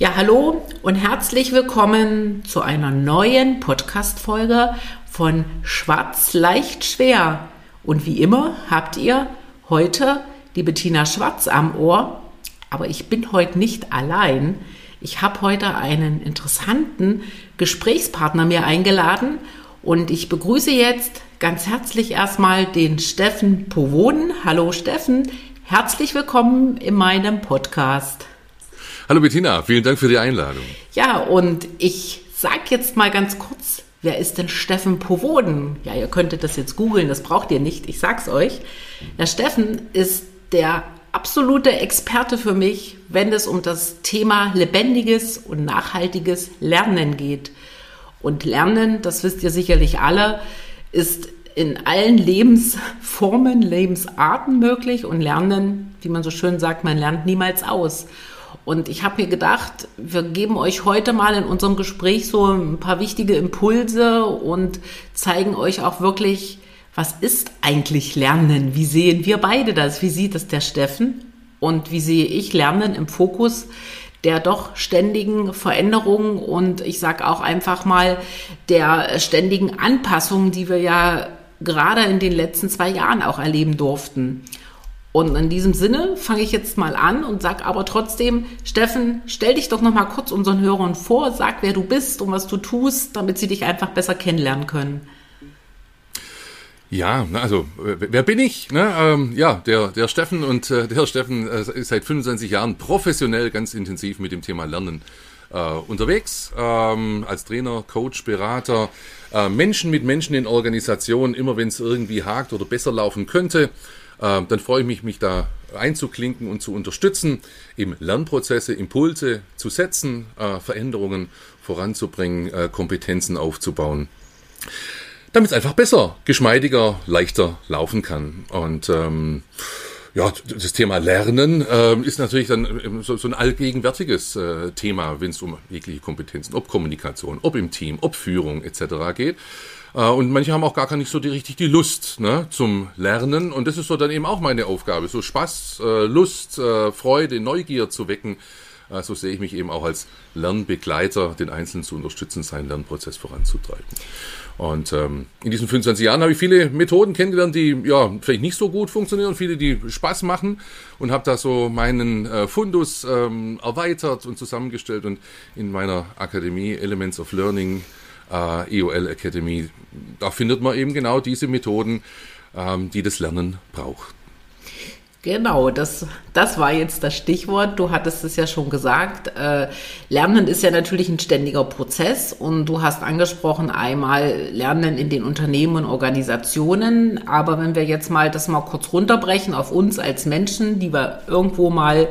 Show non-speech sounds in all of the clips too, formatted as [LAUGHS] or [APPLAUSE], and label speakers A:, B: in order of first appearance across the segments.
A: Ja, hallo und herzlich willkommen zu einer neuen Podcast-Folge von Schwarz leicht schwer. Und wie immer habt ihr heute die Bettina Schwarz am Ohr, aber ich bin heute nicht allein. Ich habe heute einen interessanten Gesprächspartner mir eingeladen und ich begrüße jetzt ganz herzlich erstmal den Steffen Powoden. Hallo Steffen, herzlich willkommen in meinem Podcast.
B: Hallo Bettina, vielen Dank für die Einladung.
A: Ja, und ich sag jetzt mal ganz kurz, wer ist denn Steffen Powoden? Ja, ihr könntet das jetzt googeln, das braucht ihr nicht, ich sag's euch. Der Steffen ist der absolute Experte für mich, wenn es um das Thema lebendiges und nachhaltiges Lernen geht. Und Lernen, das wisst ihr sicherlich alle, ist in allen Lebensformen, Lebensarten möglich und Lernen, wie man so schön sagt, man lernt niemals aus. Und ich habe mir gedacht, wir geben euch heute mal in unserem Gespräch so ein paar wichtige Impulse und zeigen euch auch wirklich, was ist eigentlich Lernen? Wie sehen wir beide das? Wie sieht es der Steffen? Und wie sehe ich Lernen im Fokus der doch ständigen Veränderungen und ich sage auch einfach mal der ständigen Anpassungen, die wir ja gerade in den letzten zwei Jahren auch erleben durften. Und in diesem Sinne fange ich jetzt mal an und sag aber trotzdem, Steffen, stell dich doch noch mal kurz unseren Hörern vor, sag, wer du bist und was du tust, damit sie dich einfach besser kennenlernen können.
B: Ja, also wer bin ich? Ne, ähm, ja, der, der Steffen und äh, der Steffen äh, ist seit 25 Jahren professionell ganz intensiv mit dem Thema Lernen äh, unterwegs, ähm, als Trainer, Coach, Berater, äh, Menschen mit Menschen in Organisationen, immer wenn es irgendwie hakt oder besser laufen könnte, ähm, dann freue ich mich, mich da einzuklinken und zu unterstützen, eben Lernprozesse, Impulse zu setzen, äh, Veränderungen voranzubringen, äh, Kompetenzen aufzubauen, damit es einfach besser, geschmeidiger, leichter laufen kann. Und ähm, ja, das Thema Lernen äh, ist natürlich dann ähm, so, so ein allgegenwärtiges äh, Thema, wenn es um jegliche Kompetenzen, ob Kommunikation, ob im Team, ob Führung etc. geht. Äh, und manche haben auch gar nicht so die, richtig die Lust ne, zum Lernen. Und das ist so dann eben auch meine Aufgabe, so Spaß, äh, Lust, äh, Freude, Neugier zu wecken. So sehe ich mich eben auch als Lernbegleiter, den Einzelnen zu unterstützen, seinen Lernprozess voranzutreiben. Und ähm, in diesen 25 Jahren habe ich viele Methoden kennengelernt, die ja vielleicht nicht so gut funktionieren, viele, die Spaß machen und habe da so meinen äh, Fundus ähm, erweitert und zusammengestellt und in meiner Akademie Elements of Learning äh, EOL Academy. Da findet man eben genau diese Methoden, ähm, die das Lernen braucht.
A: Genau, das, das war jetzt das Stichwort. Du hattest es ja schon gesagt. Äh, Lernen ist ja natürlich ein ständiger Prozess und du hast angesprochen einmal Lernen in den Unternehmen und Organisationen. Aber wenn wir jetzt mal das mal kurz runterbrechen auf uns als Menschen, die wir irgendwo mal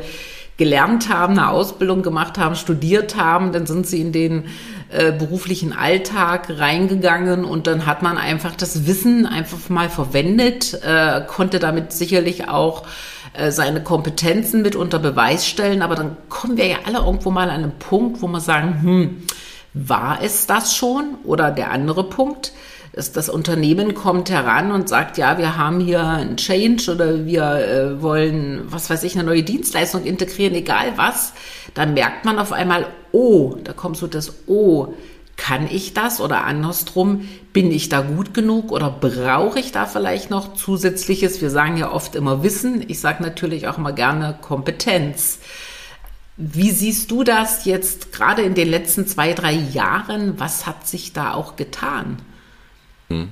A: gelernt haben, eine Ausbildung gemacht haben, studiert haben, dann sind sie in den äh, beruflichen Alltag reingegangen und dann hat man einfach das Wissen einfach mal verwendet, äh, konnte damit sicherlich auch äh, seine Kompetenzen mit unter Beweis stellen, aber dann kommen wir ja alle irgendwo mal an einen Punkt, wo wir sagen, hm, war es das schon? Oder der andere Punkt, ist, das Unternehmen kommt heran und sagt, ja, wir haben hier einen Change oder wir äh, wollen, was weiß ich, eine neue Dienstleistung integrieren, egal was, dann merkt man auf einmal, oh, da kommt so das Oh, kann ich das oder andersrum, bin ich da gut genug oder brauche ich da vielleicht noch zusätzliches? Wir sagen ja oft immer Wissen, ich sage natürlich auch immer gerne Kompetenz. Wie siehst du das jetzt gerade in den letzten zwei, drei Jahren? Was hat sich da auch getan?
B: Hm.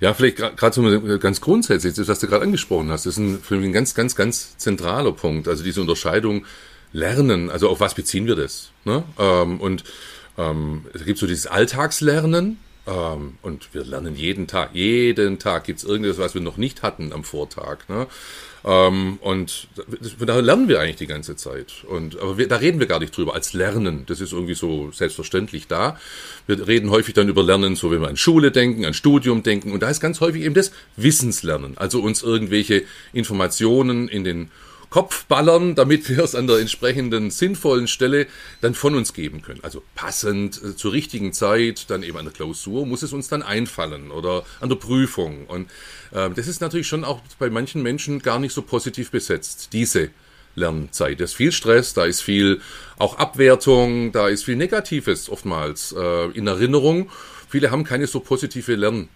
B: Ja, vielleicht gerade so ganz grundsätzlich, das, was du gerade angesprochen hast, ist ein, für mich ein ganz, ganz, ganz zentraler Punkt. Also diese Unterscheidung Lernen, also auf was beziehen wir das? Ne? Ähm, und ähm, es gibt so dieses Alltagslernen, Ähm, und wir lernen jeden Tag. Jeden Tag gibt es irgendwas, was wir noch nicht hatten am Vortag. Ne? Ähm, und da lernen wir eigentlich die ganze Zeit. Und, aber wir, da reden wir gar nicht drüber als Lernen. Das ist irgendwie so selbstverständlich da. Wir reden häufig dann über Lernen, so wenn wir an Schule denken, an Studium denken. Und da ist ganz häufig eben das Wissenslernen. Also uns irgendwelche Informationen in den Kopf ballern, damit wir es an der entsprechenden sinnvollen Stelle dann von uns geben können. Also passend äh, zur richtigen Zeit, dann eben an der Klausur muss es uns dann einfallen oder an der Prüfung. Und äh, das ist natürlich schon auch bei manchen Menschen gar nicht so positiv besetzt, diese Lernzeit. Da ist viel Stress, da ist viel auch Abwertung, da ist viel Negatives oftmals äh, in Erinnerung. Viele haben keine so positive Lern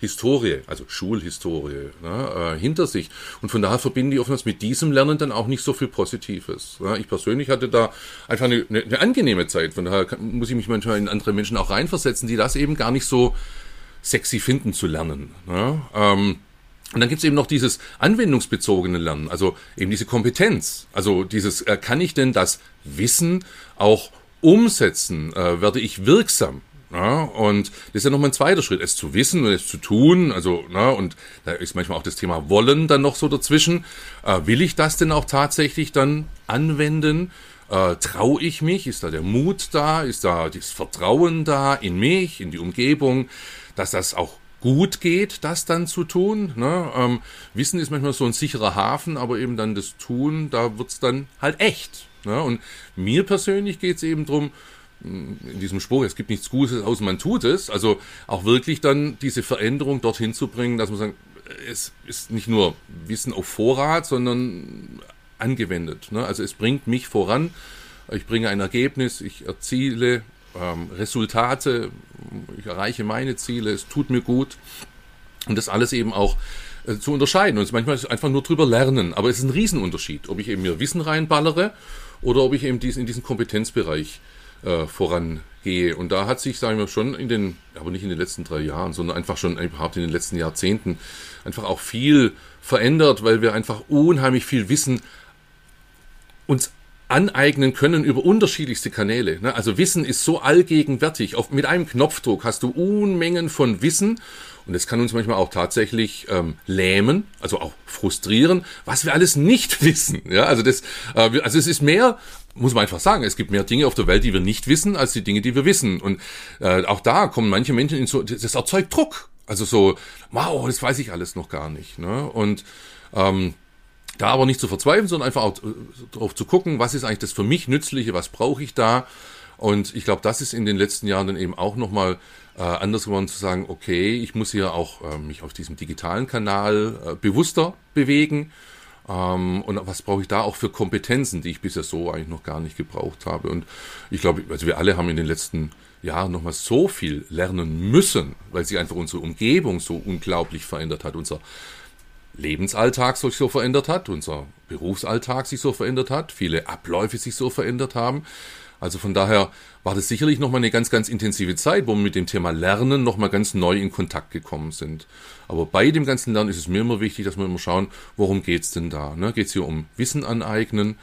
B: Historie, also Schulhistorie, ne, äh, hinter sich. Und von daher verbinden die oftmals mit diesem Lernen dann auch nicht so viel Positives. Ne. Ich persönlich hatte da einfach eine, eine, eine angenehme Zeit. Von daher kann, muss ich mich manchmal in andere Menschen auch reinversetzen, die das eben gar nicht so sexy finden zu lernen. Ne. Ähm, und dann gibt's eben noch dieses anwendungsbezogene Lernen, also eben diese Kompetenz. Also dieses, äh, kann ich denn das Wissen auch umsetzen? Äh, werde ich wirksam? Ja, und das ist ja nochmal ein zweiter Schritt, es zu wissen und es zu tun. Also, na, und da ist manchmal auch das Thema Wollen dann noch so dazwischen. Äh, will ich das denn auch tatsächlich dann anwenden? Äh, Traue ich mich? Ist da der Mut da? Ist da das Vertrauen da in mich, in die Umgebung, dass das auch gut geht, das dann zu tun. Ne? Ähm, Wissen ist manchmal so ein sicherer Hafen, aber eben dann das Tun, da wird's dann halt echt. Ne? Und mir persönlich geht's eben drum in diesem Spruch, es gibt nichts Gutes, außer man tut es. Also auch wirklich dann diese Veränderung dorthin zu bringen, dass man sagt, es ist nicht nur Wissen auf Vorrat, sondern angewendet. Ne? Also es bringt mich voran, ich bringe ein Ergebnis, ich erziele ähm, Resultate, ich erreiche meine Ziele, es tut mir gut. Und das alles eben auch äh, zu unterscheiden. Und manchmal ist es einfach nur drüber lernen. Aber es ist ein Riesenunterschied, ob ich eben mir Wissen reinballere oder ob ich eben diesen, in diesen Kompetenzbereich äh, vorangehe. Und da hat sich, sagen wir schon in den, aber nicht in den letzten drei Jahren, sondern einfach schon überhaupt in den letzten Jahrzehnten einfach auch viel verändert, weil wir einfach unheimlich viel Wissen uns aneignen können über unterschiedlichste Kanäle. Ne? Also Wissen ist so allgegenwärtig. Auf, mit einem Knopfdruck hast du Unmengen von Wissen und es kann uns manchmal auch tatsächlich ähm, lähmen, also auch frustrieren, was wir alles nicht [LAUGHS] wissen. Ja, also das, äh, also es ist mehr muss man einfach sagen, es gibt mehr Dinge auf der Welt, die wir nicht wissen, als die Dinge, die wir wissen. Und äh, auch da kommen manche Menschen in so, das erzeugt Druck. Also so, wow, das weiß ich alles noch gar nicht. Ne? Und ähm, da aber nicht zu verzweifeln, sondern einfach auch äh, darauf zu gucken, was ist eigentlich das für mich Nützliche, was brauche ich da. Und ich glaube, das ist in den letzten Jahren dann eben auch nochmal äh, anders geworden zu sagen, okay, ich muss hier auch äh, mich auf diesem digitalen Kanal äh, bewusster bewegen ähm, und was brauche ich da auch für Kompetenzen, die ich bisher so eigentlich noch gar nicht gebraucht habe. Und ich glaube, also wir alle haben in den letzten Jahren nochmal so viel lernen müssen, weil sich einfach unsere Umgebung so unglaublich verändert hat. Unser Lebensalltag sich so verändert hat, unser Berufsalltag sich so verändert hat, viele Abläufe sich so verändert haben. Also von daher war das sicherlich nochmal eine ganz, ganz intensive Zeit, wo wir mit dem Thema Lernen nochmal ganz neu in Kontakt gekommen sind. Aber bei dem ganzen Lernen ist es mir immer wichtig, dass wir immer schauen, worum geht's denn da? Ne? Geht hier um Wissen aneignen?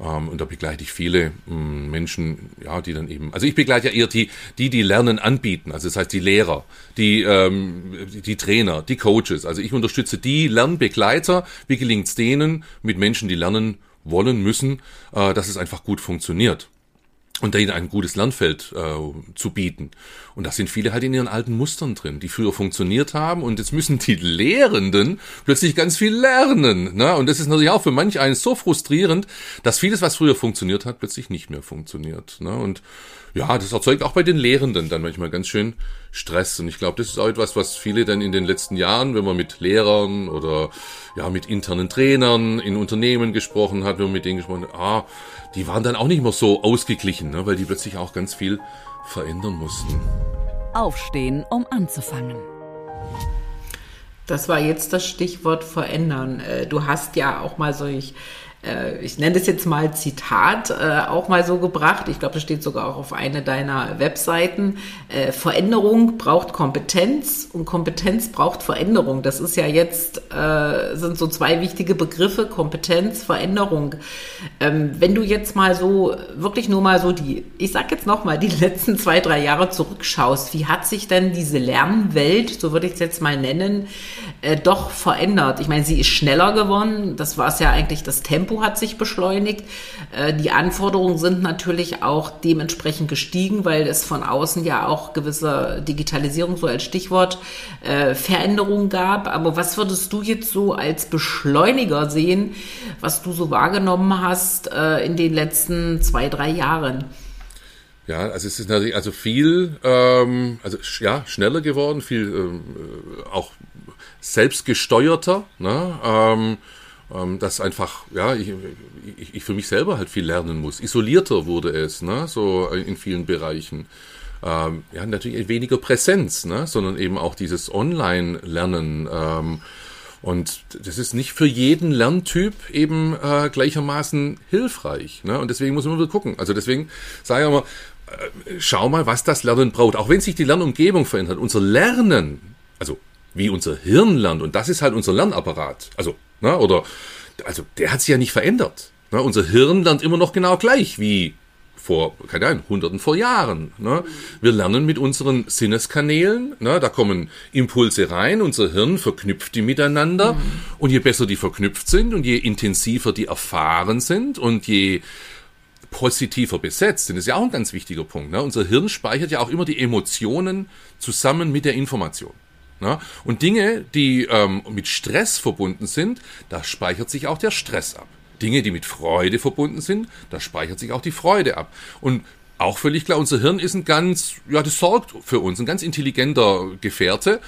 B: Ähm, und da begleite ich viele ähm, Menschen, ja, die dann eben, also ich begleite ja eher die, die, die Lernen anbieten, also das heißt die Lehrer, die, ähm, die Trainer, die Coaches. Also ich unterstütze die Lernbegleiter. Wie gelingt es denen mit Menschen, die lernen wollen, müssen, äh, dass es einfach gut funktioniert und ihnen ein gutes Lernfeld äh, zu bieten. Und da sind viele halt in ihren alten Mustern drin, die früher funktioniert haben und jetzt müssen die Lehrenden plötzlich ganz viel lernen. Ne? Und das ist natürlich auch für manch einen so frustrierend, dass vieles, was früher funktioniert hat, plötzlich nicht mehr funktioniert. Ne? Und ja, das erzeugt auch bei den Lehrenden dann manchmal ganz schön Stress. Und ich glaube, das ist auch etwas, was viele dann in den letzten Jahren, wenn man mit Lehrern oder ja mit internen Trainern in Unternehmen gesprochen hat, wenn man mit denen gesprochen hat, ah, die waren dann auch nicht mehr so ausgeglichen, ne, weil die plötzlich auch ganz viel verändern mussten.
C: Aufstehen, um anzufangen.
A: Das war jetzt das Stichwort verändern. Äh, du hast ja auch mal solch ich nenne das jetzt mal Zitat, äh, auch mal so gebracht. Ich glaube, das steht sogar auch auf einer deiner Webseiten. Äh, Veränderung braucht Kompetenz und Kompetenz braucht Veränderung. Das ist ja jetzt, äh, sind so zwei wichtige Begriffe, Kompetenz, Veränderung. Ähm, wenn du jetzt mal so, wirklich nur mal so die, ich sag jetzt noch mal, die letzten zwei, drei Jahre zurückschaust, wie hat sich denn diese Lernwelt, so würde ich es jetzt mal nennen, äh, doch verändert? Ich meine, sie ist schneller geworden. Das war es ja eigentlich das Tempo Tempo hat sich beschleunigt. Äh, die Anforderungen sind natürlich auch dementsprechend gestiegen, weil es von außen ja auch gewisse Digitalisierung, so als Stichwort, äh, Veränderungen gab. Aber was würdest du jetzt so als Beschleuniger sehen, was du so wahrgenommen hast äh, in den letzten zwei, drei Jahren?
B: Ja, also es ist natürlich also viel, ähm, also ja, schneller geworden, viel ähm, auch selbstgesteuerter. Ne? Ähm, ähm, dass einfach, ja, ich, ich, ich für mich selber halt viel lernen muss. Isolierter wurde es, ne, so in vielen Bereichen. Ähm, ja, natürlich weniger Präsenz, ne, sondern eben auch dieses Online-Lernen. Ähm, und das ist nicht für jeden Lerntyp eben äh, gleichermaßen hilfreich. Ne? Und deswegen muss man wieder gucken. Also deswegen sage ich immer, äh, schau mal, was das Lernen braucht. Auch wenn sich die Lernumgebung verändert, unser Lernen, also wie unser Hirn lernt, und das ist halt unser Lernapparat. Also Ne? Oder, also der hat sich ja nicht verändert. Ne? Unser Hirn lernt immer noch genau gleich wie vor, keine Ahnung, hunderten vor Jahren. Ne? Wir lernen mit unseren Sinneskanälen, ne? da kommen Impulse rein, unser Hirn verknüpft die miteinander mhm. und je besser die verknüpft sind und je intensiver die erfahren sind und je positiver besetzt sind, ist ja auch ein ganz wichtiger Punkt. Ne? Unser Hirn speichert ja auch immer die Emotionen zusammen mit der Information. Ne? Und Dinge, die ähm, mit Stress verbunden sind, da speichert sich auch der Stress ab. Dinge, die mit Freude verbunden sind, da speichert sich auch die Freude ab. Und auch völlig klar, unser Hirn ist ein ganz, ja, das sorgt für uns, ein ganz intelligenter Gefährte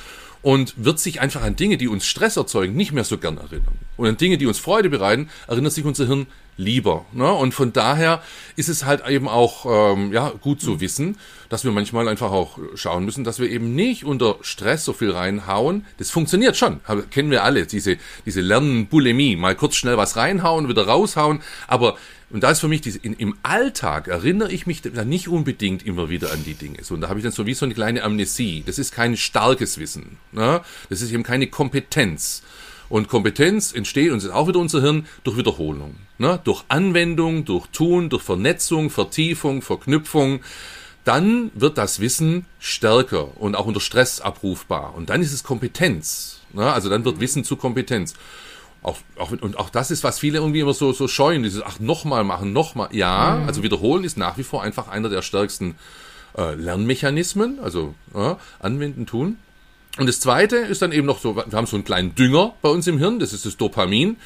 B: und wird sich einfach an Dinge, die uns Stress erzeugen, nicht mehr so gern erinnern. Und an Dinge, die uns Freude bereiten, erinnert sich unser Hirn lieber. Ne? Und von daher ist es halt eben auch ähm, ja, gut zu wissen, dass wir manchmal einfach auch schauen müssen, dass wir eben nicht unter Stress so viel reinhauen. Das funktioniert schon, kennen wir alle, diese, diese Lernen-Bulimie, mal kurz schnell was reinhauen, wieder raushauen, aber und da ist für mich diese, in, im Alltag erinnere ich mich da nicht unbedingt immer wieder an die Dinge. So, und da habe ich dann so wie so eine kleine Amnesie. Das ist kein starkes Wissen. Ne? Das ist eben keine Kompetenz. Und Kompetenz entsteht, und ist auch wieder unser Hirn, durch Wiederholung. Ne? Durch Anwendung, durch Tun, durch Vernetzung, Vertiefung, Verknüpfung. Dann wird das Wissen stärker und auch unter Stress abrufbar. Und dann ist es Kompetenz. Ne? Also dann wird Wissen zu Kompetenz. Auch, auch, und auch das ist, was viele irgendwie immer so, so scheuen, dieses, ach, nochmal machen, nochmal. Ja, mhm. also wiederholen ist nach wie vor einfach einer der stärksten äh, Lernmechanismen, also äh, anwenden, tun. Und das zweite ist dann eben noch so, wir haben so einen kleinen Dünger bei uns im Hirn, das ist das Dopamin.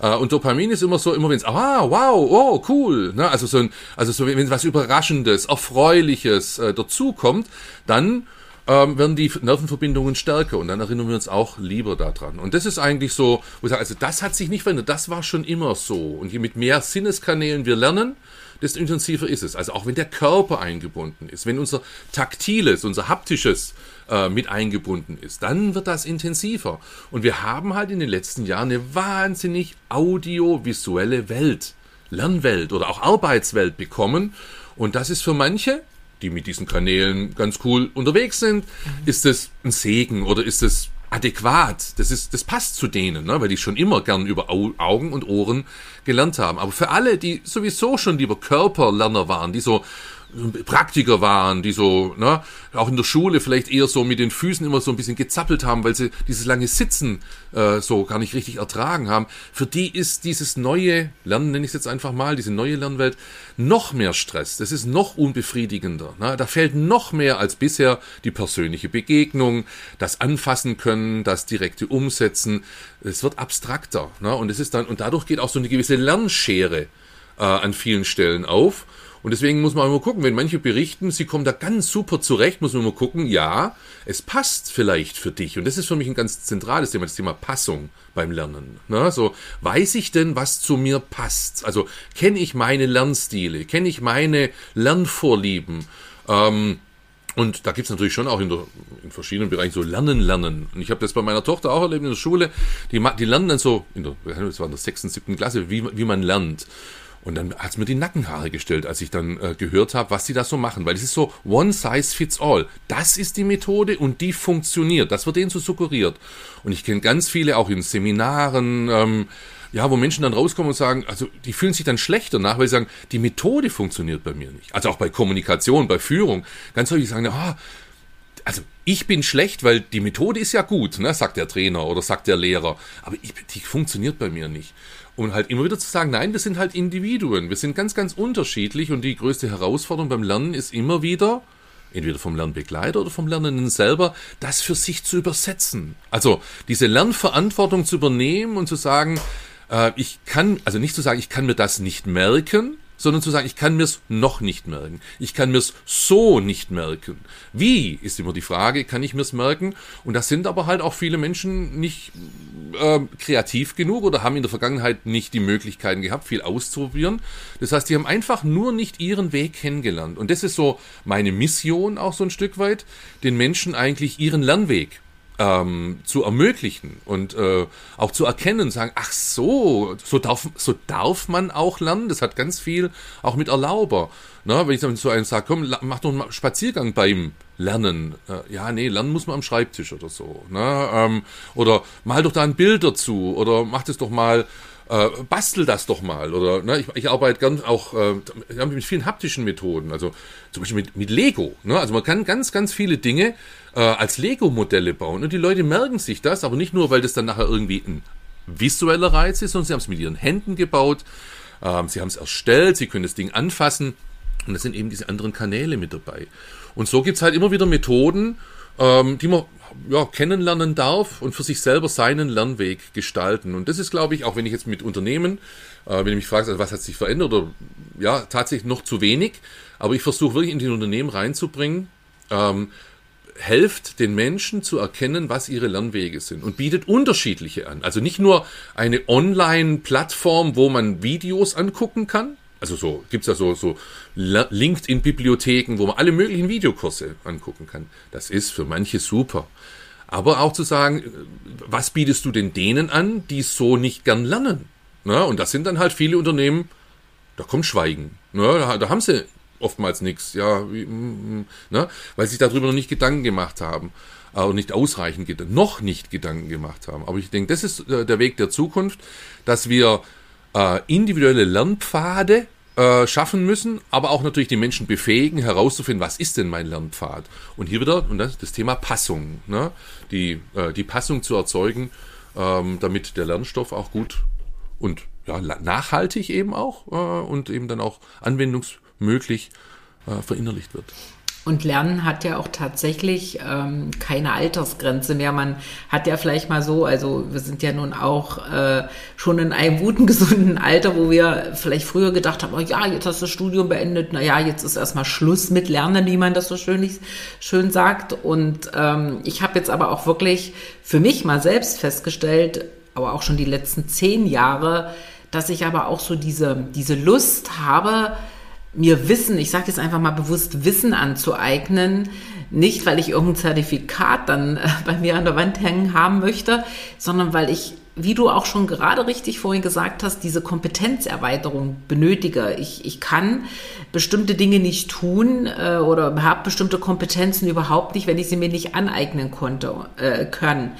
B: Äh, und Dopamin ist immer so, immer wenn es, ah, wow, oh, cool, ne? also so ein, also so, wenn was Überraschendes, Erfreuliches äh, dazukommt, dann ähm, werden die Nervenverbindungen stärker und dann erinnern wir uns auch lieber daran. Und das ist eigentlich so, wo ich sage, also das hat sich nicht verändert, das war schon immer so. Und je mit mehr Sinneskanälen wir lernen, desto intensiver ist es. Also auch wenn der Körper eingebunden ist, wenn unser taktiles, unser haptisches äh, mit eingebunden ist, dann wird das intensiver. Und wir haben halt in den letzten Jahren eine wahnsinnig audiovisuelle Welt, Lernwelt oder auch Arbeitswelt bekommen. Und das ist für manche die mit diesen Kanälen ganz cool unterwegs sind, mhm. ist es ein Segen oder ist es adäquat? Das ist, das passt zu denen, ne? weil die schon immer gern über Augen und Ohren gelernt haben. Aber für alle, die sowieso schon lieber Körperlerner waren, die so Praktiker waren, die so, ne, auch in der Schule vielleicht eher so mit den Füßen immer so ein bisschen gezappelt haben, weil sie dieses lange Sitzen äh, so gar nicht richtig ertragen haben. Für die ist dieses neue Lernen, nenne ich es jetzt einfach mal, diese neue Lernwelt, noch mehr Stress. Das ist noch unbefriedigender. Ne? Da fällt noch mehr als bisher die persönliche Begegnung, das Anfassen können, das direkte Umsetzen. Es wird abstrakter. Ne? Und es ist dann, und dadurch geht auch so eine gewisse Lernschere äh, an vielen Stellen auf. Und deswegen muss man immer gucken, wenn manche berichten, sie kommen da ganz super zurecht, muss man immer gucken, ja, es passt vielleicht für dich. Und das ist für mich ein ganz zentrales Thema, das Thema Passung beim Lernen. Ne? So, weiß ich denn, was zu mir passt? Also kenne ich meine Lernstile, kenne ich meine Lernvorlieben? Ähm, Und da gibt's natürlich schon auch in, der, in verschiedenen Bereichen so Lernen, Lernen. Und ich habe das bei meiner Tochter auch erlebt in der Schule. Die, die lernen dann so, in der, das war in der sechsten, siebten Klasse, wie, wie man lernt. Und dann hat's mir die Nackenhaare gestellt, als ich dann äh, gehört habe, was die da so machen. Weil es ist so one size fits all. Das ist die Methode und die funktioniert. Das wird denen so suggeriert. Und ich kenne ganz viele auch in Seminaren, ähm, ja, wo Menschen dann rauskommen und sagen, also die fühlen sich dann schlechter nach, weil sie sagen, die Methode funktioniert bei mir nicht. Also auch bei Kommunikation, bei Führung. Ganz häufig sagen, ah, also ich bin schlecht, weil die Methode ist ja gut, ne, sagt der Trainer oder sagt der Lehrer, aber ich, die funktioniert bei mir nicht. Und halt immer wieder zu sagen, nein, wir sind halt Individuen, wir sind ganz, ganz unterschiedlich und die größte Herausforderung beim Lernen ist immer wieder, entweder vom Lernbegleiter oder vom Lernenden selber, das für sich zu übersetzen. Also diese Lernverantwortung zu übernehmen und zu sagen, äh, ich kann, also nicht zu sagen, ich kann mir das nicht merken, sondern zu sagen, ich kann mir's noch nicht merken. Ich kann mir's so nicht merken. Wie ist immer die Frage, kann ich mir's merken? Und das sind aber halt auch viele Menschen nicht äh, kreativ genug oder haben in der Vergangenheit nicht die Möglichkeiten gehabt, viel auszuprobieren. Das heißt, die haben einfach nur nicht ihren Weg kennengelernt. Und das ist so meine Mission auch so ein Stück weit, den Menschen eigentlich ihren Lernweg ähm, zu ermöglichen und äh, auch zu erkennen, sagen, ach so, so darf, so darf man auch lernen. Das hat ganz viel auch mit Erlauber. Ne? Wenn ich dann so einen sage, komm, mach doch einen Spaziergang beim Lernen. Äh, ja, nee, lernen muss man am Schreibtisch oder so. Ne? Ähm, oder mal doch da ein Bild dazu oder mach das doch mal äh, bastel das doch mal. Oder ne, ich, ich arbeite gern auch äh, mit vielen haptischen Methoden, also zum Beispiel mit, mit Lego. Ne? Also man kann ganz, ganz viele Dinge äh, als Lego-Modelle bauen. Und die Leute merken sich das, aber nicht nur, weil das dann nachher irgendwie ein visueller Reiz ist, sondern sie haben es mit ihren Händen gebaut, ähm, sie haben es erstellt, sie können das Ding anfassen. Und das sind eben diese anderen Kanäle mit dabei. Und so gibt's halt immer wieder Methoden, ähm, die man ja, kennenlernen darf und für sich selber seinen Lernweg gestalten. Und das ist, glaube ich, auch wenn ich jetzt mit Unternehmen, äh, wenn ich mich frage, also was hat sich verändert oder ja, tatsächlich noch zu wenig, aber ich versuche wirklich in die Unternehmen reinzubringen, ähm, helft den Menschen zu erkennen, was ihre Lernwege sind und bietet unterschiedliche an. Also nicht nur eine Online-Plattform, wo man Videos angucken kann, also so gibt's ja so, so LinkedIn-Bibliotheken, wo man alle möglichen Videokurse angucken kann. Das ist für manche super. Aber auch zu sagen, was bietest du denn denen an, die so nicht gern lernen? Na, und das sind dann halt viele Unternehmen, da kommt Schweigen. Na, da, da haben sie oftmals nichts, ja, wie, mm, mm, na, weil sie sich darüber noch nicht Gedanken gemacht haben äh, nicht ausreichend, noch nicht Gedanken gemacht haben. Aber ich denke, das ist äh, der Weg der Zukunft, dass wir äh, individuelle Lernpfade äh, schaffen müssen, aber auch natürlich die Menschen befähigen, herauszufinden, was ist denn mein Lernpfad. Und hier wieder und das, das Thema Passung, ne? die, äh, die Passung zu erzeugen, ähm, damit der Lernstoff auch gut und ja, nachhaltig eben auch äh, und eben dann auch anwendungsmöglich äh, verinnerlicht wird.
A: Und Lernen hat ja auch tatsächlich ähm, keine Altersgrenze mehr. Man hat ja vielleicht mal so, also wir sind ja nun auch äh, schon in einem guten, [LAUGHS] gesunden Alter, wo wir vielleicht früher gedacht haben, oh ja, jetzt hast du das Studium beendet, na ja, jetzt ist erstmal Schluss mit Lernen, wie man das so schön, schön sagt. Und ähm, ich habe jetzt aber auch wirklich für mich mal selbst festgestellt, aber auch schon die letzten zehn Jahre, dass ich aber auch so diese, diese Lust habe, mir Wissen, ich sage jetzt einfach mal bewusst Wissen anzueignen, nicht weil ich irgendein Zertifikat dann äh, [LAUGHS] bei mir an der Wand hängen haben möchte, sondern weil ich, wie du auch schon gerade richtig vorhin gesagt hast, diese Kompetenzerweiterung benötige. Ich, ich kann bestimmte Dinge nicht tun äh, oder habe bestimmte Kompetenzen überhaupt nicht, wenn ich sie mir nicht aneignen konnte, äh, können.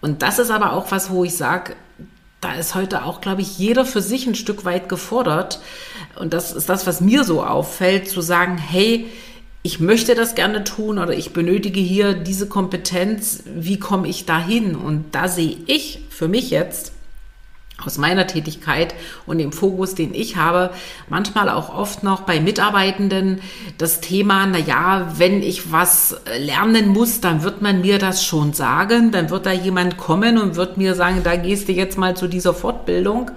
A: Und das ist aber auch was, wo ich sage, da ist heute auch, glaube ich, jeder für sich ein Stück weit gefordert. Und das ist das, was mir so auffällt, zu sagen, hey, ich möchte das gerne tun oder ich benötige hier diese Kompetenz, wie komme ich dahin? Und da sehe ich für mich jetzt aus meiner Tätigkeit und dem Fokus, den ich habe, manchmal auch oft noch bei Mitarbeitenden das Thema, na ja, wenn ich was lernen muss, dann wird man mir das schon sagen, dann wird da jemand kommen und wird mir sagen, da gehst du jetzt mal zu dieser Fortbildung.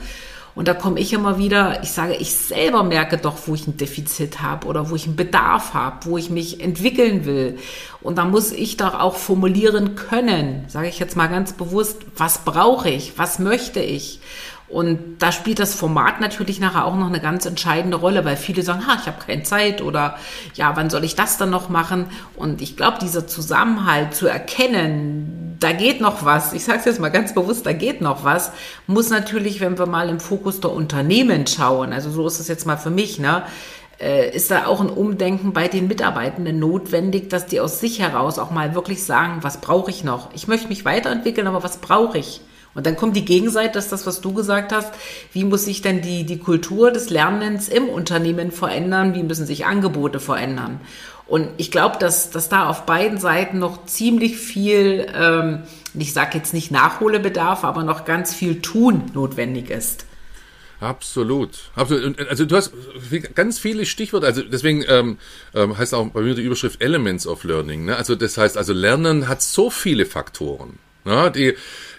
A: Und da komme ich immer wieder, ich sage, ich selber merke doch, wo ich ein Defizit habe oder wo ich einen Bedarf habe, wo ich mich entwickeln will. Und da muss ich doch auch formulieren können, sage ich jetzt mal ganz bewusst, was brauche ich, was möchte ich. Und da spielt das Format natürlich nachher auch noch eine ganz entscheidende Rolle, weil viele sagen, ha, ich habe keine Zeit oder ja, wann soll ich das dann noch machen? Und ich glaube, dieser Zusammenhalt zu erkennen, da geht noch was, ich sage es jetzt mal ganz bewusst, da geht noch was, muss natürlich, wenn wir mal im Fokus der Unternehmen schauen, also so ist es jetzt mal für mich, ne? Äh, ist da auch ein Umdenken bei den Mitarbeitenden notwendig, dass die aus sich heraus auch mal wirklich sagen, was brauche ich noch? Ich möchte mich weiterentwickeln, aber was brauche ich? Und dann kommt die Gegenseite, das ist das, was du gesagt hast. Wie muss sich denn die, die Kultur des Lernens im Unternehmen verändern? Wie müssen sich Angebote verändern? Und ich glaube, dass, dass da auf beiden Seiten noch ziemlich viel, ähm, ich sage jetzt nicht Nachholbedarf, aber noch ganz viel Tun notwendig ist.
B: Absolut. Absolut. Also du hast ganz viele Stichworte. Also deswegen ähm, ähm, heißt auch bei mir die Überschrift Elements of Learning. Ne? Also das heißt, also Lernen hat so viele Faktoren, ne? die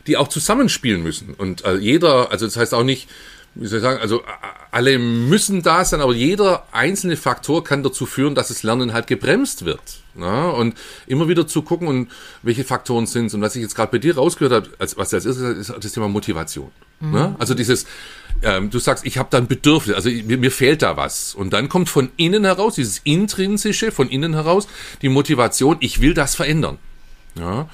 B: die auch zusammenspielen müssen. Und äh, jeder, also das heißt auch nicht, wie soll ich sagen, also alle müssen da sein, aber jeder einzelne Faktor kann dazu führen, dass das Lernen halt gebremst wird. Ne? Und immer wieder zu gucken und welche Faktoren sind. Und was ich jetzt gerade bei dir rausgehört habe, als, was als erstes ist das Thema Motivation. Mhm. Ne? Also dieses, ähm, du sagst, ich habe da ein Bedürfnis, also mir, mir fehlt da was. Und dann kommt von innen heraus, dieses intrinsische, von innen heraus, die Motivation, ich will das verändern. Ja?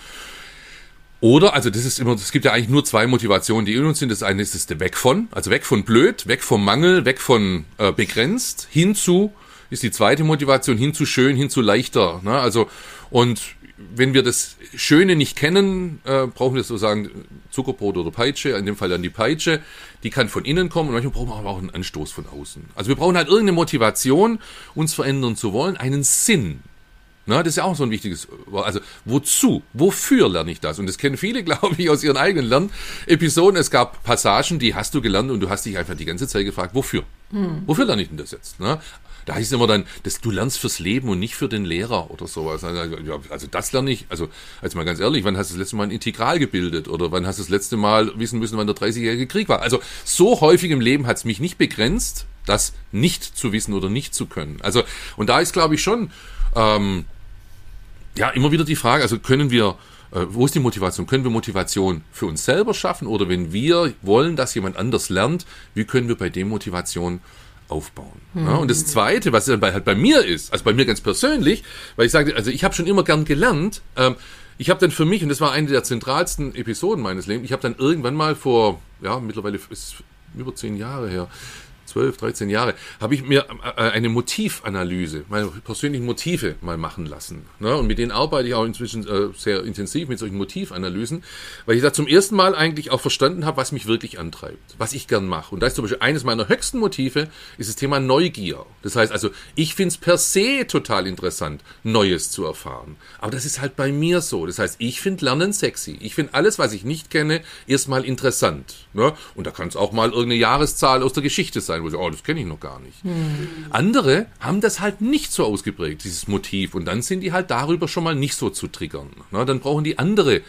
B: Oder, also das ist immer, es gibt ja eigentlich nur zwei Motivationen, die in uns sind. Das eine ist das Weg von, also weg von blöd, weg vom Mangel, weg von äh, begrenzt, hinzu ist die zweite Motivation, hinzu schön, hinzu leichter. Ne? Also, und wenn wir das Schöne nicht kennen, äh, brauchen wir sozusagen Zuckerbrot oder Peitsche, in dem Fall dann die Peitsche, die kann von innen kommen und manchmal brauchen wir aber auch einen Anstoß von außen. Also wir brauchen halt irgendeine Motivation, uns verändern zu wollen, einen Sinn. Na, das ist ja auch so ein wichtiges Wort. Also, wozu? Wofür lerne ich das? Und das kennen viele, [LAUGHS] glaube ich, aus ihren eigenen Lernepisoden. Es gab Passagen, die hast du gelernt und du hast dich einfach die ganze Zeit gefragt, wofür? Hm. Wofür lerne ich denn das jetzt? Na? Da heißt es immer dann, dass du lernst fürs Leben und nicht für den Lehrer oder sowas. Also, also das lerne ich, also als mal ganz ehrlich, wann hast du das letzte Mal ein Integral gebildet? Oder wann hast du das letzte Mal wissen müssen, wann der 30-jährige Krieg war? Also so häufig im Leben hat es mich nicht begrenzt, das nicht zu wissen oder nicht zu können. Also, und da ist, glaube ich, schon, ähm, ja, immer wieder die Frage, also können wir, äh, wo ist die Motivation? Können wir Motivation für uns selber schaffen oder wenn wir wollen, dass jemand anders lernt, wie können wir bei dem Motivation aufbauen? Mhm. Ja, und das Zweite, was dann bei, halt bei mir ist, also bei mir ganz persönlich, weil ich sage, also ich habe schon immer gern gelernt, ähm, ich habe dann für mich, und das war eine der zentralsten Episoden meines Lebens, ich habe dann irgendwann mal vor, ja, mittlerweile ist über zehn Jahre her, 12, 13 Jahre, habe ich mir äh, eine Motivanalyse, meine persönlichen Motive mal machen lassen. Ne? Und mit denen arbeite ich auch inzwischen äh, sehr intensiv mit solchen Motivanalysen, weil ich da zum ersten Mal eigentlich auch verstanden habe, was mich wirklich antreibt, was ich gern mache. Und da ist zum Beispiel eines meiner höchsten Motive, ist das Thema Neugier. Das heißt also, ich finde es per se total interessant, Neues zu erfahren. Aber das ist halt bei mir so. Das heißt, ich finde Lernen sexy. Ich finde alles, was ich nicht kenne, erstmal interessant. Ne? Und da kann es auch mal irgendeine Jahreszahl aus der Geschichte sein wo sie, oh, das kenne ich noch gar nicht. Hm. Andere haben das halt nicht so ausgeprägt, dieses Motiv. Und dann sind die halt darüber schon mal nicht so zu triggern. Na, dann brauchen die andere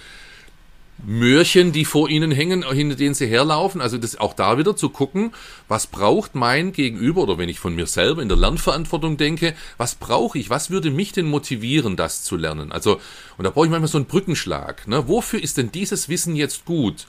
B: Mörchen, die vor ihnen hängen, hinter denen sie herlaufen. Also das auch da wieder zu gucken, was braucht mein Gegenüber oder wenn ich von mir selber in der Lernverantwortung denke, was brauche ich? Was würde mich denn motivieren, das zu lernen? Also und da brauche ich manchmal so einen Brückenschlag. Ne? Wofür ist denn dieses Wissen jetzt gut?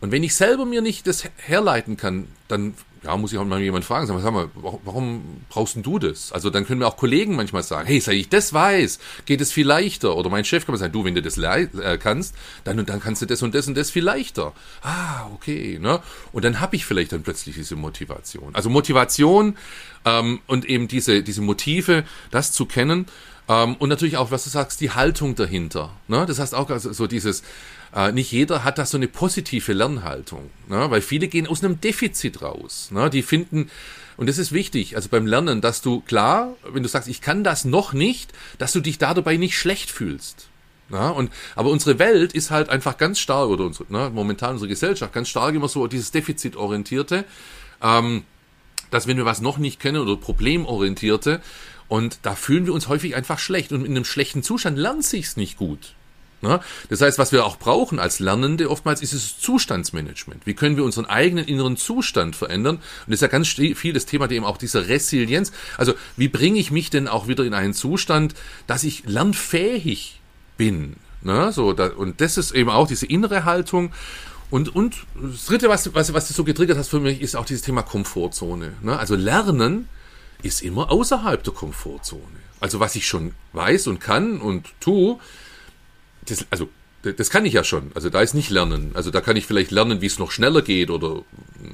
B: Und wenn ich selber mir nicht das herleiten kann, dann ja, muss ich auch mal jemand fragen, sag mal, warum brauchst du das? Also dann können mir auch Kollegen manchmal sagen, hey, sag ich das weiß, geht es viel leichter. Oder mein Chef kann mir sagen, du, wenn du das äh, kannst, dann und dann kannst du das und das und das viel leichter. Ah, okay, ne? Und dann habe ich vielleicht dann plötzlich diese Motivation. Also Motivation ähm, und eben diese, diese Motive, das zu kennen. Ähm, und natürlich auch, was du sagst, die Haltung dahinter. Ne? Das heißt auch also so dieses, äh, nicht jeder hat da so eine positive Lernhaltung, ne? weil viele gehen aus einem Defizit raus. Ne? Die finden, und das ist wichtig, also beim Lernen, dass du klar, wenn du sagst, ich kann das noch nicht, dass du dich da dabei nicht schlecht fühlst. Ja, und, aber unsere Welt ist halt einfach ganz stark, oder unsere, ne, momentan unsere Gesellschaft, ganz stark immer so dieses Defizitorientierte, ähm, dass wenn wir was noch nicht kennen oder Problemorientierte, und da fühlen wir uns häufig einfach schlecht und in einem schlechten Zustand lernt sich's nicht gut. Ne? Das heißt, was wir auch brauchen als Lernende oftmals ist es Zustandsmanagement. Wie können wir unseren eigenen inneren Zustand verändern? Und das ist ja ganz viel das Thema eben auch dieser Resilienz. Also wie bringe ich mich denn auch wieder in einen Zustand, dass ich lernfähig bin? Ne? So, da, und das ist eben auch diese innere Haltung. Und, und das Dritte, was, was, was du so getriggert hast für mich, ist auch dieses Thema Komfortzone. Ne? Also Lernen ist immer außerhalb der Komfortzone. Also was ich schon weiß und kann und tue, das, also das kann ich ja schon. Also da ist nicht Lernen. Also da kann ich vielleicht lernen, wie es noch schneller geht oder,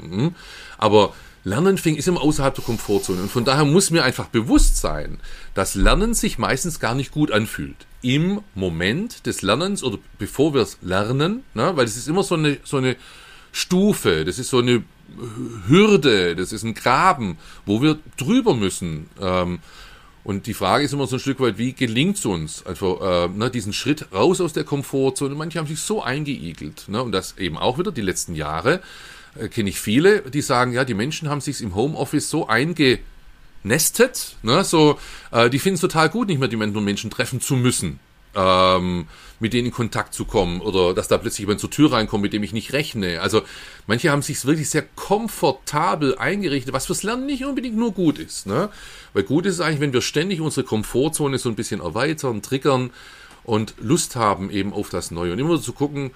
B: hm. aber Lernen fing ist immer außerhalb der Komfortzone. Und von daher muss mir einfach bewusst sein, dass Lernen sich meistens gar nicht gut anfühlt. Im Moment des Lernens oder bevor wir es lernen, ne, weil es ist immer so eine, so eine Stufe, das ist so eine Hürde, das ist ein Graben, wo wir drüber müssen. Ähm, und die Frage ist immer so ein Stück weit, wie gelingt es uns, einfach äh, ne, diesen Schritt raus aus der Komfortzone. Manche haben sich so eingeigelt, ne, und das eben auch wieder die letzten Jahre äh, kenne ich viele, die sagen, ja, die Menschen haben sich im Homeoffice so eingenestet, ne, so, äh, die finden es total gut, nicht mehr die Menschen treffen zu müssen. Ähm, mit denen in Kontakt zu kommen oder dass da plötzlich jemand zur Tür reinkommt, mit dem ich nicht rechne. Also manche haben sich wirklich sehr komfortabel eingerichtet, was fürs Lernen nicht unbedingt nur gut ist. Ne? Weil gut ist es eigentlich, wenn wir ständig unsere Komfortzone so ein bisschen erweitern, triggern und Lust haben eben auf das Neue. Und immer zu gucken,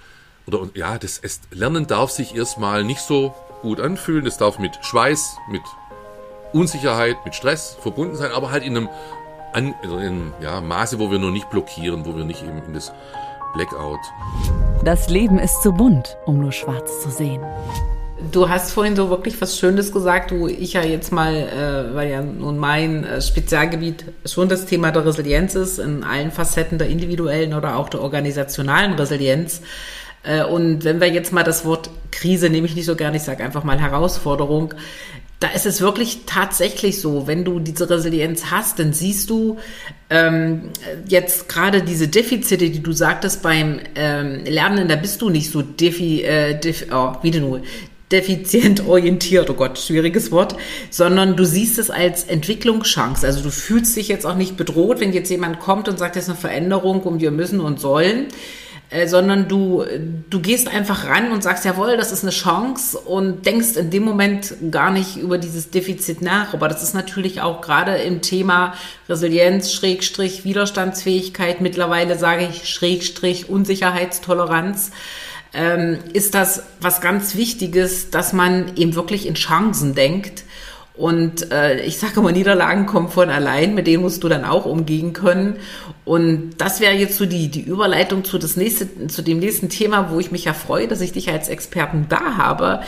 B: oder ja, das es, Lernen darf sich erstmal nicht so gut anfühlen. Das darf mit Schweiß, mit Unsicherheit, mit Stress verbunden sein, aber halt in einem, an, also in ja, Maße, wo wir nur nicht blockieren, wo wir nicht eben in das Blackout.
C: Das Leben ist zu bunt, um nur schwarz zu sehen.
A: Du hast vorhin so wirklich was Schönes gesagt, wo ich ja jetzt mal, äh, weil ja nun mein äh, Spezialgebiet schon das Thema der Resilienz ist, in allen Facetten der individuellen oder auch der organisationalen Resilienz. Äh, und wenn wir jetzt mal das Wort Krise nehme ich nicht so gerne, ich sage einfach mal Herausforderung, da ist es wirklich tatsächlich so, wenn du diese Resilienz hast, dann siehst du ähm, jetzt gerade diese Defizite, die du sagtest beim ähm, Lernen, da bist du nicht so defi, äh, defi oh, wie denn nur, defizient orientiert, oh Gott, schwieriges Wort, sondern du siehst es als Entwicklungschance. Also du fühlst dich jetzt auch nicht bedroht, wenn jetzt jemand kommt und sagt, das ist eine Veränderung und wir müssen und sollen äh, sondern du, du gehst einfach ran und sagst, jawohl, das ist eine Chance und denkst in dem Moment gar nicht über dieses Defizit nach. Aber das ist natürlich auch gerade im Thema Resilienz, Schrägstrich, Widerstandsfähigkeit, mittlerweile sage ich Schrägstrich, Unsicherheitstoleranz, ähm, ist das was ganz Wichtiges, dass man eben wirklich in Chancen denkt und äh, ich sage immer, Niederlagen kommen von allein, mit denen musst du dann auch umgehen können. Und das wäre jetzt so die, die Überleitung zu, das nächste, zu dem nächsten Thema, wo ich mich ja freue, dass ich dich als Experten da habe.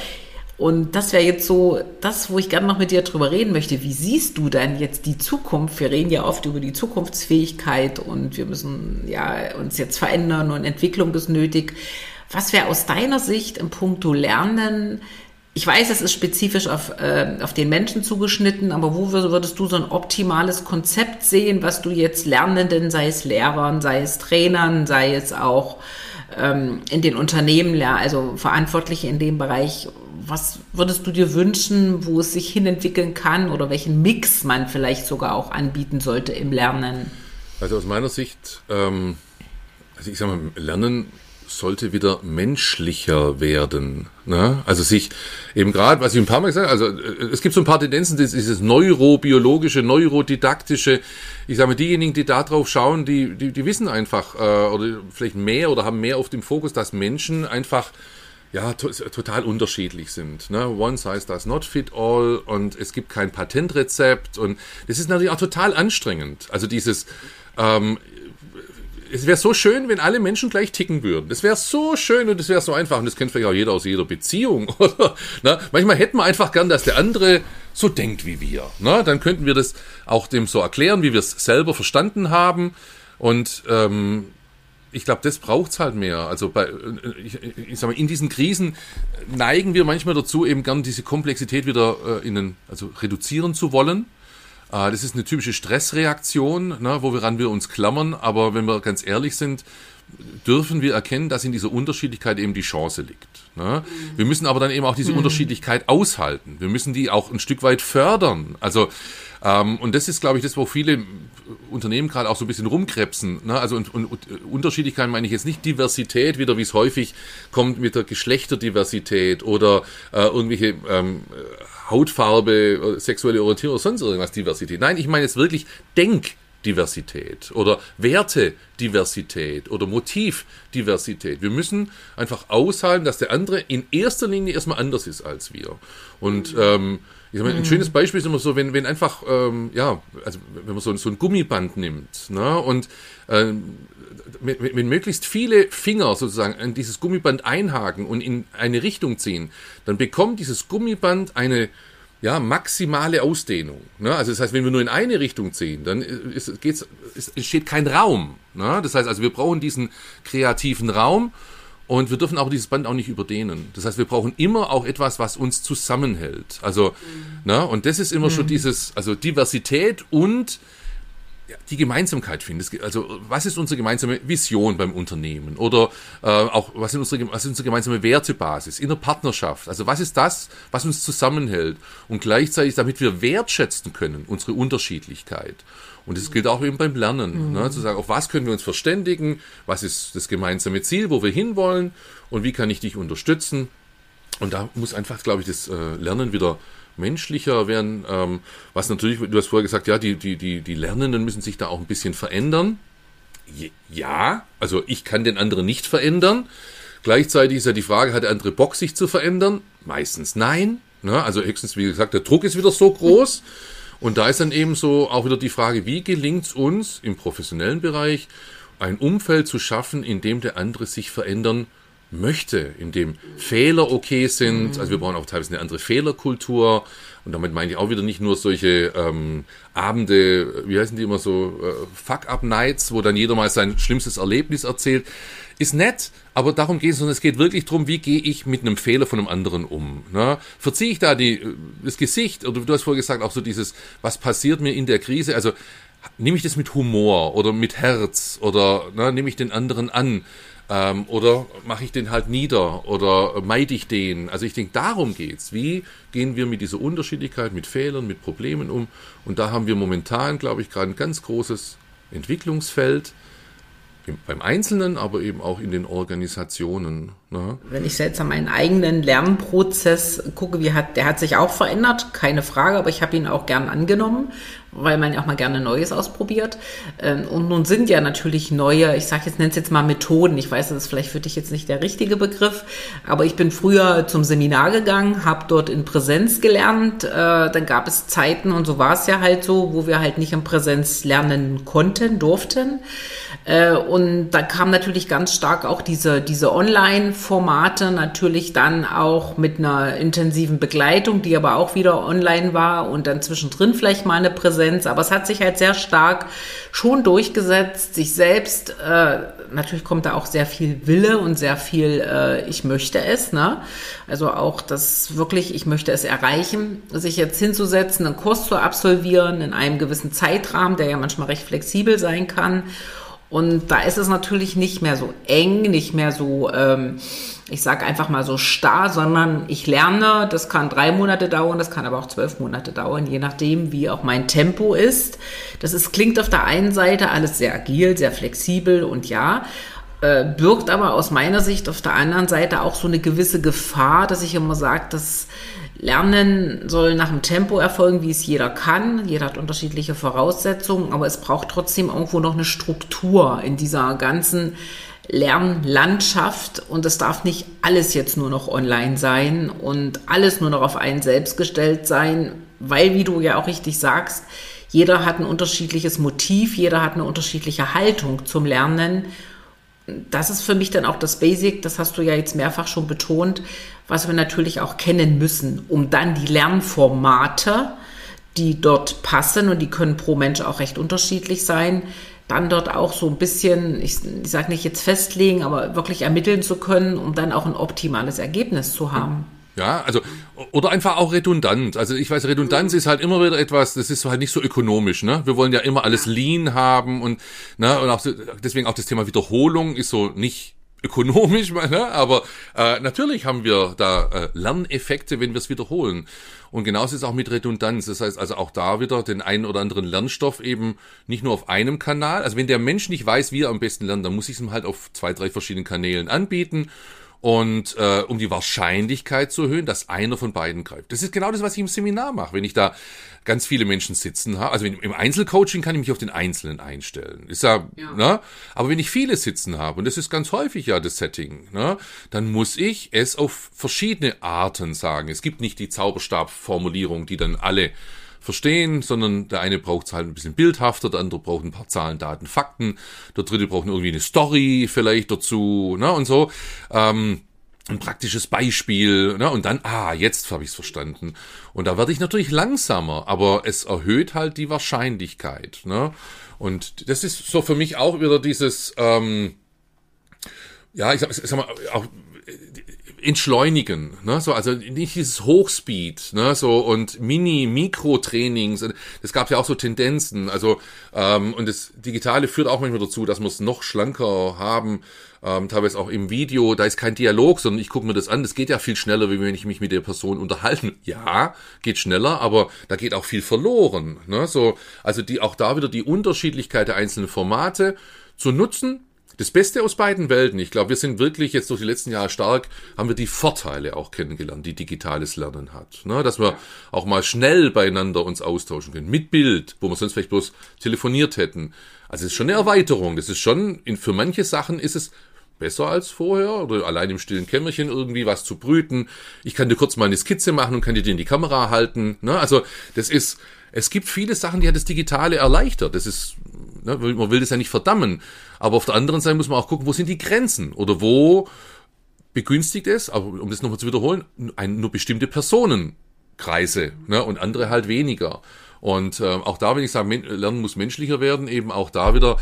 A: Und das wäre jetzt so das, wo ich gerne noch mit dir drüber reden möchte. Wie siehst du denn jetzt die Zukunft? Wir reden ja oft über die Zukunftsfähigkeit und wir müssen ja uns jetzt verändern und Entwicklung ist nötig. Was wäre aus deiner Sicht im Punkto Lernen ich weiß, es ist spezifisch auf, äh, auf den Menschen zugeschnitten, aber wo würdest du so ein optimales Konzept sehen, was du jetzt Lernenden, sei es Lehrern, sei es Trainern, sei es auch ähm, in den Unternehmen, also Verantwortliche in dem Bereich, was würdest du dir wünschen, wo es sich hinentwickeln kann oder welchen Mix man vielleicht sogar auch anbieten sollte im Lernen?
B: Also aus meiner Sicht, ähm, also ich sage mal, Lernen sollte wieder menschlicher werden. Ne? Also sich eben gerade, was ich ein paar Mal gesagt habe, also äh, es gibt so ein paar Tendenzen, dieses neurobiologische, neurodidaktische, ich sage mal, diejenigen, die da drauf schauen, die, die, die wissen einfach, äh, oder vielleicht mehr oder haben mehr auf dem Fokus, dass Menschen einfach ja, to total unterschiedlich sind. Ne? One size does not fit all und es gibt kein Patentrezept und das ist natürlich auch total anstrengend. Also dieses, ähm, es wäre so schön, wenn alle Menschen gleich ticken würden. Das wäre so schön und es wäre so einfach. Und das kennt vielleicht auch jeder aus jeder Beziehung. [LAUGHS] Na, manchmal hätten wir einfach gern, dass der andere so denkt wie wir. Na, dann könnten wir das auch dem so erklären, wie wir es selber verstanden haben. Und ähm, ich glaube, das braucht's halt mehr. Also bei, ich, ich sag mal, in diesen Krisen neigen wir manchmal dazu, eben gern diese Komplexität wieder äh, in den, also reduzieren zu wollen. Äh, das ist eine typische Stressreaktion, ne, woran wir uns klammern. Aber wenn wir ganz ehrlich sind, dürfen wir erkennen, dass in dieser Unterschiedlichkeit eben die Chance liegt. Ne? Wir müssen aber dann eben auch diese mhm. Unterschiedlichkeit aushalten. Wir müssen die auch ein Stück weit fördern. Also ähm, und das ist, glaube ich, das, wo viele Unternehmen gerade auch so ein bisschen rumkrebsen. Ne? Also und, und, und Unterschiedlichkeit meine ich jetzt nicht Diversität, wieder wie es häufig kommt mit der Geschlechterdiversität oder äh, irgendwelche ähm, Hautfarbe, sexuelle Orientierung oder sonst irgendwas Diversität. Nein, ich meine jetzt wirklich Denk. Diversität oder Wertediversität oder Motivdiversität. Wir müssen einfach aushalten, dass der andere in erster Linie erstmal anders ist als wir. Und ähm, ich mal, ein schönes Beispiel ist immer so, wenn, wenn einfach, ähm, ja, also wenn man so, so ein Gummiband nimmt ne, und ähm, wenn möglichst viele Finger sozusagen an dieses Gummiband einhaken und in eine Richtung ziehen, dann bekommt dieses Gummiband eine ja, maximale Ausdehnung. Ne? Also das heißt, wenn wir nur in eine Richtung ziehen, dann ist, geht's, ist, entsteht kein Raum. Ne? Das heißt also, wir brauchen diesen kreativen Raum und wir dürfen auch dieses Band auch nicht überdehnen. Das heißt, wir brauchen immer auch etwas, was uns zusammenhält. Also, mhm. ne? und das ist immer mhm. schon dieses, also Diversität und die Gemeinsamkeit findest. Also was ist unsere gemeinsame Vision beim Unternehmen? Oder äh, auch was, sind unsere, was ist unsere gemeinsame Wertebasis in der Partnerschaft? Also was ist das, was uns zusammenhält? Und gleichzeitig, damit wir wertschätzen können, unsere Unterschiedlichkeit. Und das gilt auch eben beim Lernen, mhm. ne, zu sagen, auf was können wir uns verständigen, was ist das gemeinsame Ziel, wo wir hinwollen und wie kann ich dich unterstützen. Und da muss einfach, glaube ich, das äh, Lernen wieder menschlicher werden. Ähm, was natürlich, du hast vorher gesagt, ja, die, die, die, die Lernenden müssen sich da auch ein bisschen verändern. Ja, also ich kann den anderen nicht verändern. Gleichzeitig ist ja die Frage, hat der andere Bock, sich zu verändern? Meistens nein. Ne? Also höchstens, wie gesagt, der Druck ist wieder so groß. Und da ist dann eben so auch wieder die Frage, wie gelingt es uns im professionellen Bereich, ein Umfeld zu schaffen, in dem der andere sich verändern möchte, in dem Fehler okay sind. Also wir brauchen auch teilweise eine andere Fehlerkultur. Und damit meine ich auch wieder nicht nur solche ähm, Abende, wie heißen die immer so, äh, Fuck-Up-Nights, wo dann jeder mal sein schlimmstes Erlebnis erzählt. Ist nett, aber darum geht es, sondern es geht wirklich darum, wie gehe ich mit einem Fehler von einem anderen um. Ne? Verziehe ich da die, das Gesicht, oder du hast vorher gesagt, auch so dieses, was passiert mir in der Krise, also nehme ich das mit Humor oder mit Herz oder ne, nehme ich den anderen an ähm, oder mache ich den halt nieder oder meide ich den? Also ich denke, darum geht's. Wie gehen wir mit dieser Unterschiedlichkeit, mit Fehlern, mit Problemen um? Und da haben wir momentan, glaube ich, gerade ein ganz großes Entwicklungsfeld beim Einzelnen, aber eben auch in den Organisationen.
A: Ne? Wenn ich jetzt an meinen eigenen Lernprozess gucke, wie hat, der hat sich auch verändert, keine Frage, aber ich habe ihn auch gern angenommen, weil man ja auch mal gerne Neues ausprobiert. Ähm, und nun sind ja natürlich neue, ich sage jetzt, nenne es jetzt mal Methoden. Ich weiß, das ist vielleicht für dich jetzt nicht der richtige Begriff, aber ich bin früher zum Seminar gegangen, habe dort in Präsenz gelernt. Äh, dann gab es Zeiten und so war es ja halt so, wo wir halt nicht in Präsenz lernen konnten, durften. Äh, und da kam natürlich ganz stark auch diese, diese Online-Formate, natürlich dann auch mit einer intensiven Begleitung, die aber auch wieder online war und dann zwischendrin vielleicht mal eine Präsenz. Aber es hat sich halt sehr stark schon durchgesetzt, sich selbst, äh, natürlich kommt da auch sehr viel Wille und sehr viel, äh, ich möchte es, ne? Also auch das wirklich, ich möchte es erreichen, sich jetzt hinzusetzen, einen Kurs zu absolvieren in einem gewissen Zeitrahmen, der ja manchmal recht flexibel sein kann. Und da ist es natürlich nicht mehr so eng, nicht mehr so, ähm, ich sage einfach mal so starr, sondern ich lerne, das kann drei Monate dauern, das kann aber auch zwölf Monate dauern, je nachdem, wie auch mein Tempo ist. Das ist, klingt auf der einen Seite alles sehr agil, sehr flexibel und ja, äh, birgt aber aus meiner Sicht auf der anderen Seite auch so eine gewisse Gefahr, dass ich immer sage, dass Lernen soll nach dem Tempo erfolgen, wie es jeder kann. Jeder hat unterschiedliche Voraussetzungen, aber es braucht trotzdem irgendwo noch eine Struktur in dieser ganzen Lernlandschaft und es darf nicht alles jetzt nur noch online sein und alles nur noch auf einen selbst gestellt sein, weil, wie du ja auch richtig sagst, jeder hat ein unterschiedliches Motiv, jeder hat eine unterschiedliche Haltung zum Lernen. Das ist für mich dann auch das Basic, das hast du ja jetzt mehrfach schon betont, was wir natürlich auch kennen müssen, um dann die Lernformate, die dort passen und die können pro Mensch auch recht unterschiedlich sein, dann dort auch so ein bisschen, ich, ich sage nicht jetzt festlegen, aber wirklich ermitteln zu können, um dann auch ein optimales Ergebnis zu haben.
B: Ja, also, oder einfach auch redundant. Also ich weiß, Redundanz ist halt immer wieder etwas, das ist halt nicht so ökonomisch, ne? Wir wollen ja immer alles lean haben und, ne, und auch deswegen auch das Thema Wiederholung ist so nicht ökonomisch, [LAUGHS] ne? aber äh, natürlich haben wir da äh, Lerneffekte, wenn wir es wiederholen. Und genauso ist es auch mit Redundanz. Das heißt also auch da wieder den einen oder anderen Lernstoff eben nicht nur auf einem Kanal. Also wenn der Mensch nicht weiß, wie er am besten lernt, dann muss ich es ihm halt auf zwei, drei verschiedenen Kanälen anbieten und äh, um die Wahrscheinlichkeit zu erhöhen, dass einer von beiden greift. Das ist genau das, was ich im Seminar mache. Wenn ich da ganz viele Menschen sitzen habe, also im Einzelcoaching kann ich mich auf den Einzelnen einstellen. Ist ja, ja. Ne? aber wenn ich viele sitzen habe, und das ist ganz häufig ja das Setting, ne, dann muss ich es auf verschiedene Arten sagen. Es gibt nicht die Zauberstabformulierung, die dann alle verstehen, sondern der eine braucht es halt ein bisschen bildhafter, der andere braucht ein paar Zahlen, Daten, Fakten, der dritte braucht irgendwie eine Story vielleicht dazu, ne, und so. Ähm, ein praktisches Beispiel, ne, und dann, ah, jetzt habe ich es verstanden. Und da werde ich natürlich langsamer, aber es erhöht halt die Wahrscheinlichkeit, ne. Und das ist so für mich auch wieder dieses, ähm, ja, ich sag, ich sag mal, auch entschleunigen, ne? so also nicht dieses Hochspeed, ne? so und Mini Mikro-Trainings, das gab ja auch so Tendenzen, also ähm, und das Digitale führt auch manchmal dazu, dass wir es noch schlanker haben, ähm, teilweise auch im Video, da ist kein Dialog, sondern ich gucke mir das an, das geht ja viel schneller, wie wenn ich mich mit der Person unterhalten. Ja, geht schneller, aber da geht auch viel verloren, ne? so also die auch da wieder die Unterschiedlichkeit der einzelnen Formate zu nutzen das Beste aus beiden Welten. Ich glaube, wir sind wirklich jetzt durch die letzten Jahre stark, haben wir die Vorteile auch kennengelernt, die digitales Lernen hat. Ne? Dass wir auch mal schnell beieinander uns austauschen können. Mit Bild, wo wir sonst vielleicht bloß telefoniert hätten. Also es ist schon eine Erweiterung. Das ist schon, in, für manche Sachen ist es besser als vorher oder allein im stillen Kämmerchen irgendwie was zu brüten. Ich kann dir kurz mal eine Skizze machen und kann dir die in die Kamera halten. Ne? Also das ist, es gibt viele Sachen, die hat das Digitale erleichtert. Das ist Ne? Man will das ja nicht verdammen. Aber auf der anderen Seite muss man auch gucken, wo sind die Grenzen oder wo begünstigt es, aber um das nochmal zu wiederholen, ein, nur bestimmte Personenkreise ne? und andere halt weniger. Und ähm, auch da, wenn ich sage, Lernen muss menschlicher werden, eben auch da wieder,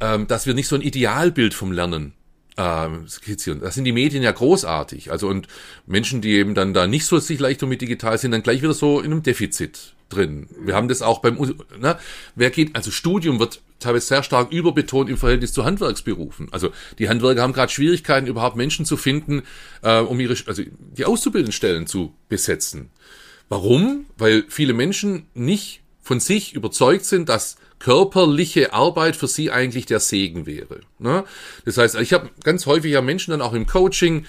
B: ähm, dass wir nicht so ein Idealbild vom Lernen ähm, skizzieren. Das sind die Medien ja großartig. Also und Menschen, die eben dann da nicht so sich leicht mit digital sind, dann gleich wieder so in einem Defizit drin. Wir haben das auch beim, ne, wer geht, also Studium wird teilweise sehr stark überbetont im Verhältnis zu Handwerksberufen. Also die Handwerker haben gerade Schwierigkeiten, überhaupt Menschen zu finden, äh, um ihre, also die Auszubildendenstellen zu besetzen. Warum? Weil viele Menschen nicht von sich überzeugt sind, dass körperliche Arbeit für sie eigentlich der Segen wäre. Ne? Das heißt, ich habe ganz häufig ja Menschen dann auch im Coaching,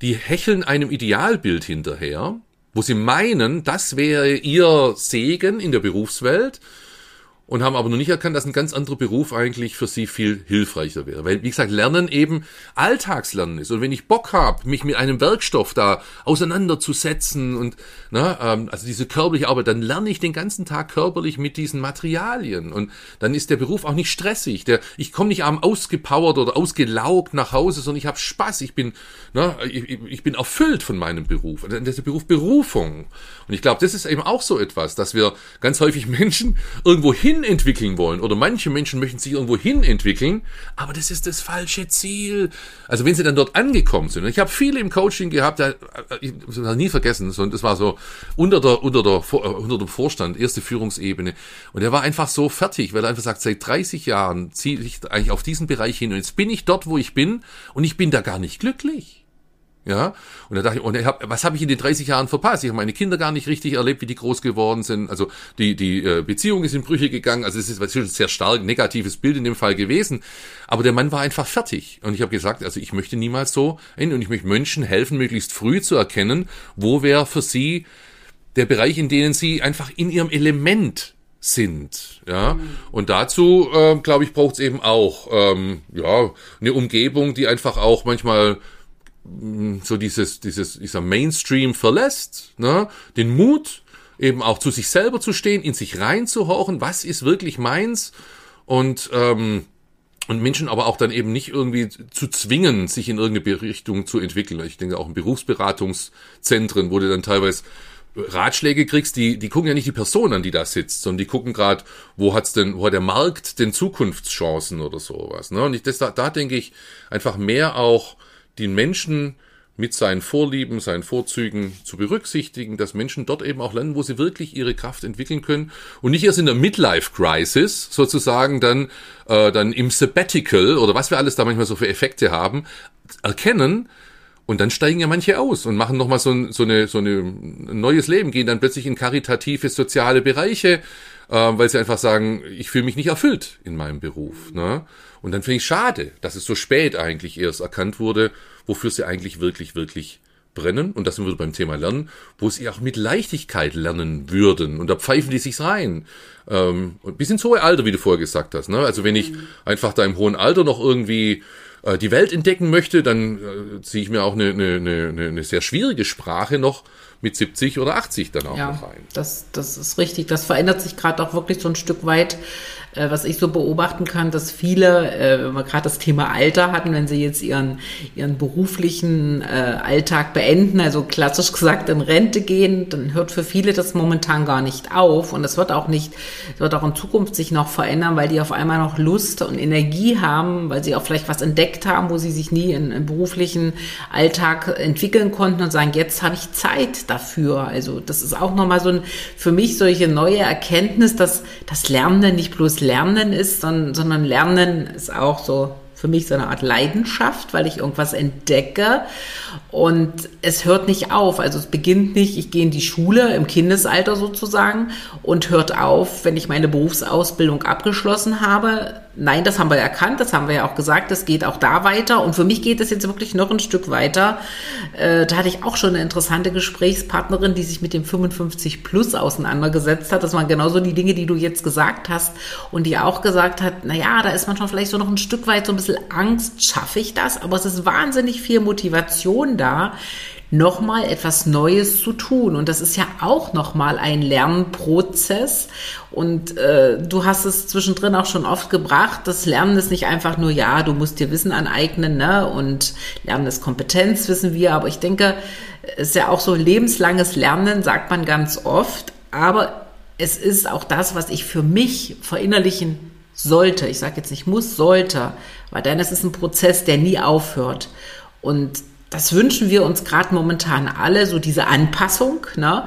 B: die hecheln einem Idealbild hinterher, wo sie meinen, das wäre ihr Segen in der Berufswelt und haben aber noch nicht erkannt, dass ein ganz anderer Beruf eigentlich für sie viel hilfreicher wäre. Weil, wie gesagt, Lernen eben Alltagslernen ist. Und wenn ich Bock habe, mich mit einem Werkstoff da auseinanderzusetzen und na, ähm, also diese körperliche Arbeit, dann lerne ich den ganzen Tag körperlich mit diesen Materialien. Und dann ist der Beruf auch nicht stressig. Der, ich komme nicht am ausgepowert oder ausgelaugt nach Hause, sondern ich habe Spaß. Ich bin, na, ich, ich bin erfüllt von meinem Beruf. Das ist der Beruf Berufung. Und ich glaube, das ist eben auch so etwas, dass wir ganz häufig [LAUGHS] Menschen irgendwo hin entwickeln wollen oder manche Menschen möchten sich irgendwo hin entwickeln, aber das ist das falsche Ziel. Also wenn sie dann dort angekommen sind, ich habe viele im Coaching gehabt, da, ich habe nie vergessen, das war so unter der unter der äh, unter dem Vorstand erste Führungsebene und er war einfach so fertig, weil er einfach sagt, seit 30 Jahren ziehe ich eigentlich auf diesen Bereich hin und jetzt bin ich dort, wo ich bin und ich bin da gar nicht glücklich. Ja, und da dachte ich, und ich hab, was habe ich in den 30 Jahren verpasst? Ich habe meine Kinder gar nicht richtig erlebt, wie die groß geworden sind. Also die, die äh, Beziehung ist in Brüche gegangen. Also es ist natürlich ein sehr stark negatives Bild in dem Fall gewesen. Aber der Mann war einfach fertig. Und ich habe gesagt, also ich möchte niemals so enden und ich möchte Menschen helfen, möglichst früh zu erkennen, wo wäre für sie der Bereich, in denen sie einfach in ihrem Element sind. Ja, mhm. und dazu, äh, glaube ich, braucht es eben auch ähm, ja eine Umgebung, die einfach auch manchmal so dieses, dieses, dieser Mainstream verlässt, ne? den Mut, eben auch zu sich selber zu stehen, in sich reinzuhorchen, was ist wirklich meins und, ähm, und Menschen aber auch dann eben nicht irgendwie zu zwingen, sich in irgendeine Richtung zu entwickeln. Ich denke auch in Berufsberatungszentren, wo du dann teilweise Ratschläge kriegst, die, die gucken ja nicht die Person an, die da sitzt, sondern die gucken gerade, wo hat's denn, wo hat der Markt denn Zukunftschancen oder sowas. Ne? Und ich, das, da, da denke ich einfach mehr auch den Menschen mit seinen Vorlieben, seinen Vorzügen zu berücksichtigen, dass Menschen dort eben auch lernen, wo sie wirklich ihre Kraft entwickeln können und nicht erst in der Midlife-Crisis sozusagen dann, äh, dann im Sabbatical oder was wir alles da manchmal so für Effekte haben, erkennen, und dann steigen ja manche aus und machen nochmal so, so, eine, so eine, ein neues Leben, gehen dann plötzlich in karitative, soziale Bereiche, äh, weil sie einfach sagen, ich fühle mich nicht erfüllt in meinem Beruf. Ne? Und dann finde ich schade, dass es so spät eigentlich erst erkannt wurde, wofür sie eigentlich wirklich, wirklich brennen. Und das sind wir beim Thema Lernen, wo sie auch mit Leichtigkeit lernen würden. Und da pfeifen die sich rein. Ähm, bis ins hohe Alter, wie du vorher gesagt hast. Ne? Also wenn ich mhm. einfach da im hohen Alter noch irgendwie äh, die Welt entdecken möchte, dann äh, ziehe ich mir auch eine, eine, eine, eine sehr schwierige Sprache noch mit 70 oder 80 dann auch
A: ja,
B: noch rein.
A: Das, das ist richtig. Das verändert sich gerade auch wirklich so ein Stück weit äh, was ich so beobachten kann, dass viele, äh, wenn wir gerade das Thema Alter hatten, wenn sie jetzt ihren, ihren beruflichen äh, Alltag beenden, also klassisch gesagt in Rente gehen, dann hört für viele das momentan gar nicht auf. Und es wird auch nicht, wird auch in Zukunft sich noch verändern, weil die auf einmal noch Lust und Energie haben, weil sie auch vielleicht was entdeckt haben, wo sie sich nie in, im beruflichen Alltag entwickeln konnten und sagen, jetzt habe ich Zeit dafür. Also das ist auch nochmal so ein, für mich solche neue Erkenntnis, dass das Lernen nicht bloß Lernen ist, sondern Lernen ist auch so für mich so eine Art Leidenschaft, weil ich irgendwas entdecke und es hört nicht auf. Also es beginnt nicht, ich gehe in die Schule im Kindesalter sozusagen und hört auf, wenn ich meine Berufsausbildung abgeschlossen habe. Nein, das haben wir erkannt, das haben wir ja auch gesagt, das geht auch da weiter. Und für mich geht es jetzt wirklich noch ein Stück weiter. Äh, da hatte ich auch schon eine interessante Gesprächspartnerin, die sich mit dem 55 Plus auseinandergesetzt hat. Das waren genauso die Dinge, die du jetzt gesagt hast und die auch gesagt hat, na ja, da ist man schon vielleicht so noch ein Stück weit so ein bisschen Angst, schaffe ich das? Aber es ist wahnsinnig viel Motivation da, nochmal etwas Neues zu tun. Und das ist ja auch nochmal ein Lernprozess. Und äh, du hast es zwischendrin auch schon oft gebracht. Das Lernen ist nicht einfach nur, ja, du musst dir Wissen aneignen, ne? Und Lernen ist Kompetenz, wissen wir. Aber ich denke, es ist ja auch so lebenslanges Lernen, sagt man ganz oft. Aber es ist auch das, was ich für mich verinnerlichen sollte. Ich sage jetzt nicht muss, sollte. Weil dann ist es ein Prozess, der nie aufhört. Und das wünschen wir uns gerade momentan alle, so diese Anpassung ne,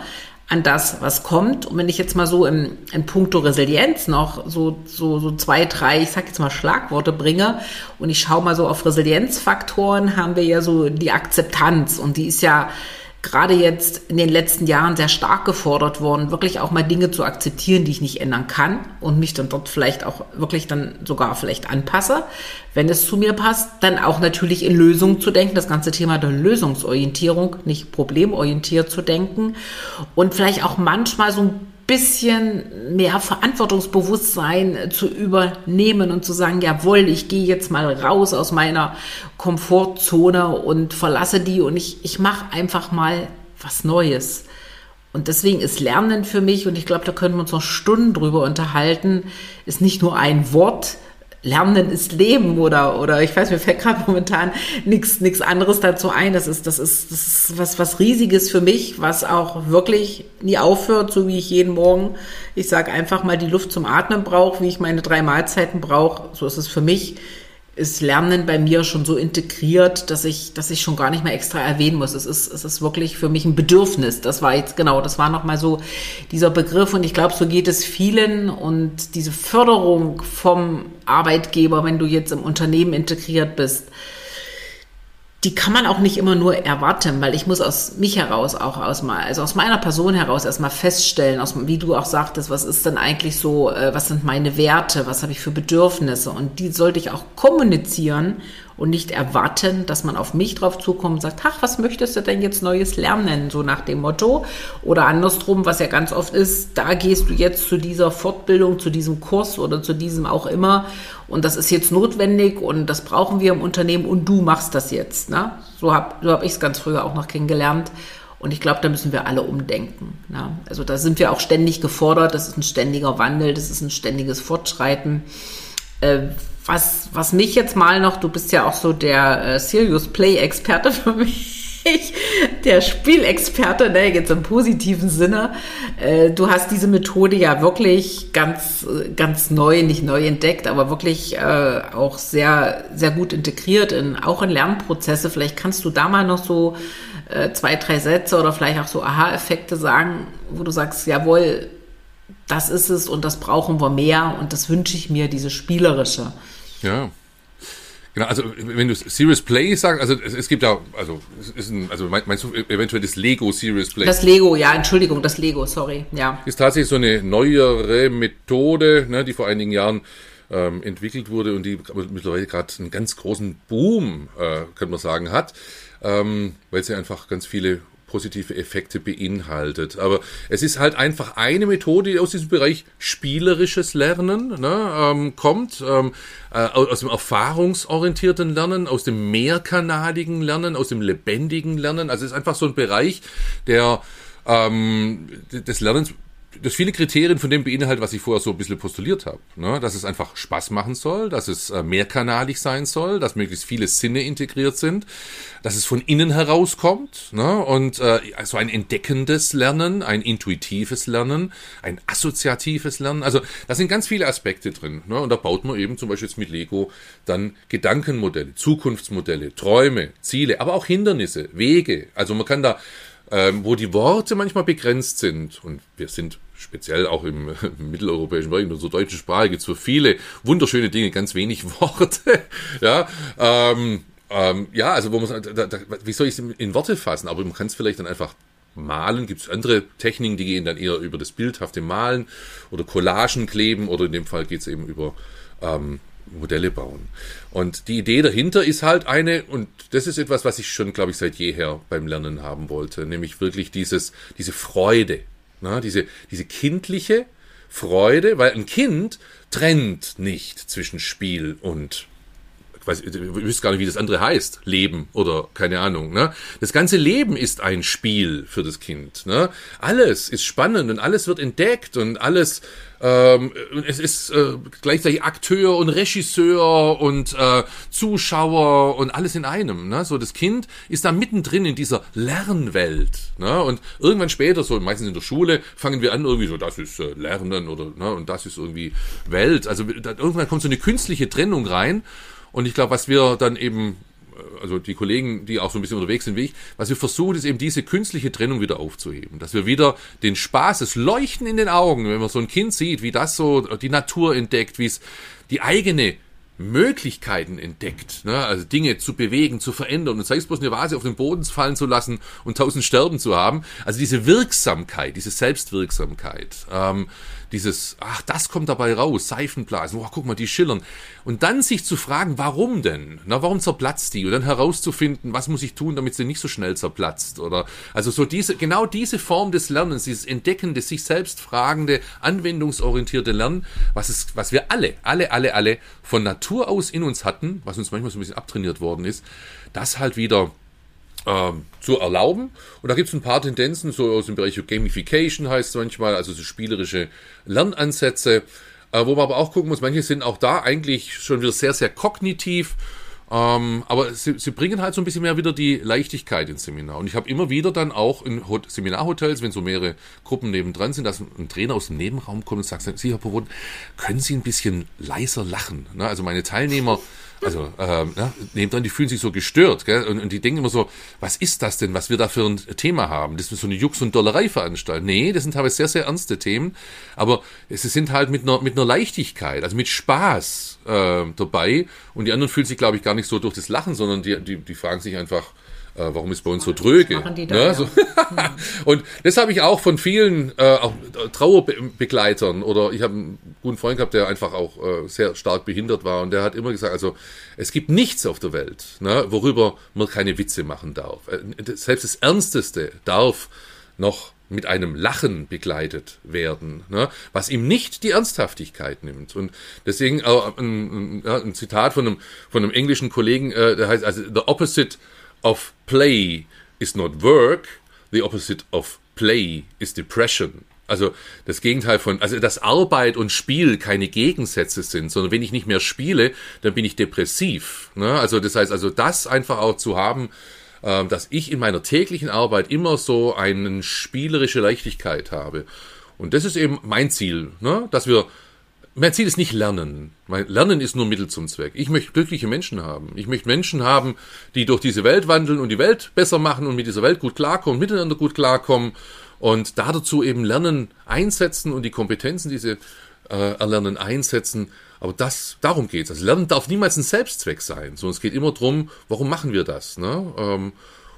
A: an das, was kommt. Und wenn ich jetzt mal so in, in puncto Resilienz noch so, so, so zwei, drei, ich sag jetzt mal Schlagworte bringe und ich schaue mal so auf Resilienzfaktoren, haben wir ja so die Akzeptanz und die ist ja gerade jetzt in den letzten Jahren sehr stark gefordert worden, wirklich auch mal Dinge zu akzeptieren, die ich nicht ändern kann und mich dann dort vielleicht auch wirklich dann sogar vielleicht anpasse, wenn es zu mir passt. Dann auch natürlich in Lösungen zu denken, das ganze Thema der Lösungsorientierung, nicht problemorientiert zu denken und vielleicht auch manchmal so ein bisschen mehr Verantwortungsbewusstsein zu übernehmen und zu sagen, jawohl, ich gehe jetzt mal raus aus meiner Komfortzone und verlasse die und ich, ich mache einfach mal was Neues. Und deswegen ist Lernen für mich, und ich glaube, da können wir uns noch Stunden drüber unterhalten, ist nicht nur ein Wort, Lernen ist Leben oder oder ich weiß mir fällt gerade momentan nichts nichts anderes dazu ein. Das ist das ist das ist was was riesiges für mich, was auch wirklich nie aufhört, so wie ich jeden Morgen, ich sage einfach mal die Luft zum Atmen brauche, wie ich meine drei Mahlzeiten brauche. So ist es für mich ist Lernen bei mir schon so integriert, dass ich, dass ich schon gar nicht mehr extra erwähnen muss. Es ist, es ist wirklich für mich ein Bedürfnis. Das war jetzt genau, das war nochmal so dieser Begriff und ich glaube, so geht es vielen und diese Förderung vom Arbeitgeber, wenn du jetzt im Unternehmen integriert bist, die kann man auch nicht immer nur erwarten, weil ich muss aus mich heraus auch aus mal, also aus meiner Person heraus erstmal feststellen, aus, wie du auch sagtest, was ist denn eigentlich so, äh, was sind meine Werte, was habe ich für Bedürfnisse? Und die sollte ich auch kommunizieren und nicht erwarten, dass man auf mich drauf zukommt und sagt, ach, was möchtest du denn jetzt Neues lernen, so nach dem Motto. Oder andersrum, was ja ganz oft ist, da gehst du jetzt zu dieser Fortbildung, zu diesem Kurs oder zu diesem auch immer und das ist jetzt notwendig und das brauchen wir im Unternehmen und du machst das jetzt. Ne? So habe so hab ich es ganz früher auch noch kennengelernt. Und ich glaube, da müssen wir alle umdenken. Ne? Also da sind wir auch ständig gefordert. Das ist ein ständiger Wandel, das ist ein ständiges Fortschreiten. Äh, was, was mich jetzt mal noch, du bist ja auch so der äh, Serious Play-Experte [LAUGHS] für mich. der Spielexperte, ne, jetzt im positiven Sinne. Äh, du hast diese Methode ja wirklich ganz, ganz neu, nicht neu entdeckt, aber wirklich äh, auch sehr, sehr gut integriert in, auch in Lernprozesse. Vielleicht kannst du da mal noch so äh, zwei, drei Sätze oder vielleicht auch so Aha-Effekte sagen, wo du sagst, jawohl, das ist es und das brauchen wir mehr und das wünsche ich mir, diese spielerische.
B: Ja, Genau, also wenn du Serious Play sagst, also es, es gibt ja, also es ist ein, also meinst du eventuell das Lego Serious Play?
A: Das Lego, ja, Entschuldigung, das Lego, sorry, ja.
B: Ist tatsächlich so eine neuere Methode, ne, die vor einigen Jahren ähm, entwickelt wurde und die mittlerweile gerade einen ganz großen Boom, äh, könnte man sagen, hat, ähm, weil sie einfach ganz viele positive Effekte beinhaltet. Aber es ist halt einfach eine Methode, die aus diesem Bereich spielerisches Lernen ne, ähm, kommt, ähm, äh, aus dem erfahrungsorientierten Lernen, aus dem mehrkanaligen Lernen, aus dem lebendigen Lernen. Also es ist einfach so ein Bereich, der ähm, des Lernens das viele Kriterien von dem beinhaltet, was ich vorher so ein bisschen postuliert habe. Ne? Dass es einfach Spaß machen soll, dass es äh, mehrkanalig sein soll, dass möglichst viele Sinne integriert sind, dass es von innen herauskommt ne? und äh, so ein entdeckendes Lernen, ein intuitives Lernen, ein assoziatives Lernen. Also da sind ganz viele Aspekte drin. Ne? Und da baut man eben zum Beispiel jetzt mit Lego dann Gedankenmodelle, Zukunftsmodelle, Träume, Ziele, aber auch Hindernisse, Wege. Also man kann da ähm, wo die Worte manchmal begrenzt sind. Und wir sind speziell auch im, [LAUGHS] im mitteleuropäischen Bereich, in unserer deutschen Sprache gibt es für viele wunderschöne Dinge ganz wenig [LAUGHS] Worte. ja, ähm, ähm, ja, also wo man, da, da, wie soll ich es in Worte fassen? Aber man kann es vielleicht dann einfach malen. Gibt es andere Techniken, die gehen dann eher über das bildhafte Malen oder Collagen kleben oder in dem Fall geht es eben über ähm, Modelle bauen. Und die Idee dahinter ist halt eine, und das ist etwas, was ich schon, glaube ich, seit jeher beim Lernen haben wollte, nämlich wirklich dieses, diese Freude, na, diese, diese kindliche Freude, weil ein Kind trennt nicht zwischen Spiel und ich weiß, ich wüsste gar nicht, wie das andere heißt, Leben oder keine Ahnung. Ne? Das ganze Leben ist ein Spiel für das Kind. Ne? Alles ist spannend und alles wird entdeckt und alles ähm, es ist äh, gleichzeitig Akteur und Regisseur und äh, Zuschauer und alles in einem. Ne? So das Kind ist da mittendrin in dieser Lernwelt. Ne? Und irgendwann später, so meistens in der Schule, fangen wir an irgendwie so, das ist äh, Lernen oder ne? und das ist irgendwie Welt. Also da, irgendwann kommt so eine künstliche Trennung rein. Und ich glaube, was wir dann eben also die Kollegen, die auch so ein bisschen unterwegs sind wie ich, was wir versuchen, ist eben diese künstliche Trennung wieder aufzuheben. Dass wir wieder den Spaß, das Leuchten in den Augen, wenn man so ein Kind sieht, wie das so die Natur entdeckt, wie es die eigene Möglichkeiten entdeckt, ne? also Dinge zu bewegen, zu verändern und sei es bloß eine Vase auf den Boden fallen zu lassen und tausend Sterben zu haben. Also diese Wirksamkeit, diese Selbstwirksamkeit, ähm, dieses, ach, das kommt dabei raus, Seifenblasen, oh, guck mal, die schillern. Und dann sich zu fragen, warum denn? Na, warum zerplatzt die? Und dann herauszufinden, was muss ich tun, damit sie nicht so schnell zerplatzt? Oder, also so diese, genau diese Form des Lernens, dieses entdeckende, sich selbst fragende, anwendungsorientierte Lernen, was es, was wir alle, alle, alle, alle von Natur aus in uns hatten, was uns manchmal so ein bisschen abtrainiert worden ist, das halt wieder ähm, zu erlauben. Und da gibt es ein paar Tendenzen, so aus dem Bereich Gamification heißt es manchmal, also so spielerische Lernansätze, äh, wo man aber auch gucken muss, manche sind auch da eigentlich schon wieder sehr, sehr kognitiv. Ähm, aber sie, sie bringen halt so ein bisschen mehr wieder die Leichtigkeit ins Seminar. Und ich habe immer wieder dann auch in Hot Seminarhotels, wenn so mehrere Gruppen nebendran sind, dass ein Trainer aus dem Nebenraum kommt und sagt, Sie, Herr Powod, können Sie ein bisschen leiser lachen? Ne? Also meine Teilnehmer also ähm, ja, nebendran, die fühlen sich so gestört, gell? Und, und die denken immer so, was ist das denn, was wir da für ein Thema haben? Das ist so eine Jux- und Dollerei-Veranstaltung. Nee, das sind teilweise sehr, sehr ernste Themen, aber es sind halt mit einer, mit einer Leichtigkeit, also mit Spaß äh, dabei. Und die anderen fühlen sich, glaube ich, gar nicht so durch das Lachen, sondern die, die, die fragen sich einfach, äh, warum ist bei uns so dröge? Da, ne? ja. so. [LAUGHS] und das habe ich auch von vielen äh, auch Trauerbegleitern oder ich habe einen guten Freund gehabt, der einfach auch äh, sehr stark behindert war und der hat immer gesagt, also es gibt nichts auf der Welt, ne, worüber man keine Witze machen darf. Äh, selbst das Ernsteste darf noch mit einem Lachen begleitet werden, ne, was ihm nicht die Ernsthaftigkeit nimmt. Und deswegen äh, ein, ein, ein Zitat von einem, von einem englischen Kollegen, äh, der heißt also, the opposite of play is not work, the opposite of play is depression. Also das Gegenteil von, also dass Arbeit und Spiel keine Gegensätze sind, sondern wenn ich nicht mehr spiele, dann bin ich depressiv. Ne? Also das heißt, also das einfach auch zu haben, äh, dass ich in meiner täglichen Arbeit immer so eine spielerische Leichtigkeit habe. Und das ist eben mein Ziel, ne? dass wir mein Ziel ist nicht Lernen. Lernen ist nur Mittel zum Zweck. Ich möchte glückliche Menschen haben. Ich möchte Menschen haben, die durch diese Welt wandeln und die Welt besser machen und mit dieser Welt gut klarkommen, miteinander gut klarkommen und da dazu eben Lernen einsetzen und die Kompetenzen, die sie äh, erlernen, einsetzen, Aber das, darum geht's. Also Lernen darf niemals ein Selbstzweck sein, sondern es geht immer darum, warum machen wir das? Ne? Ähm,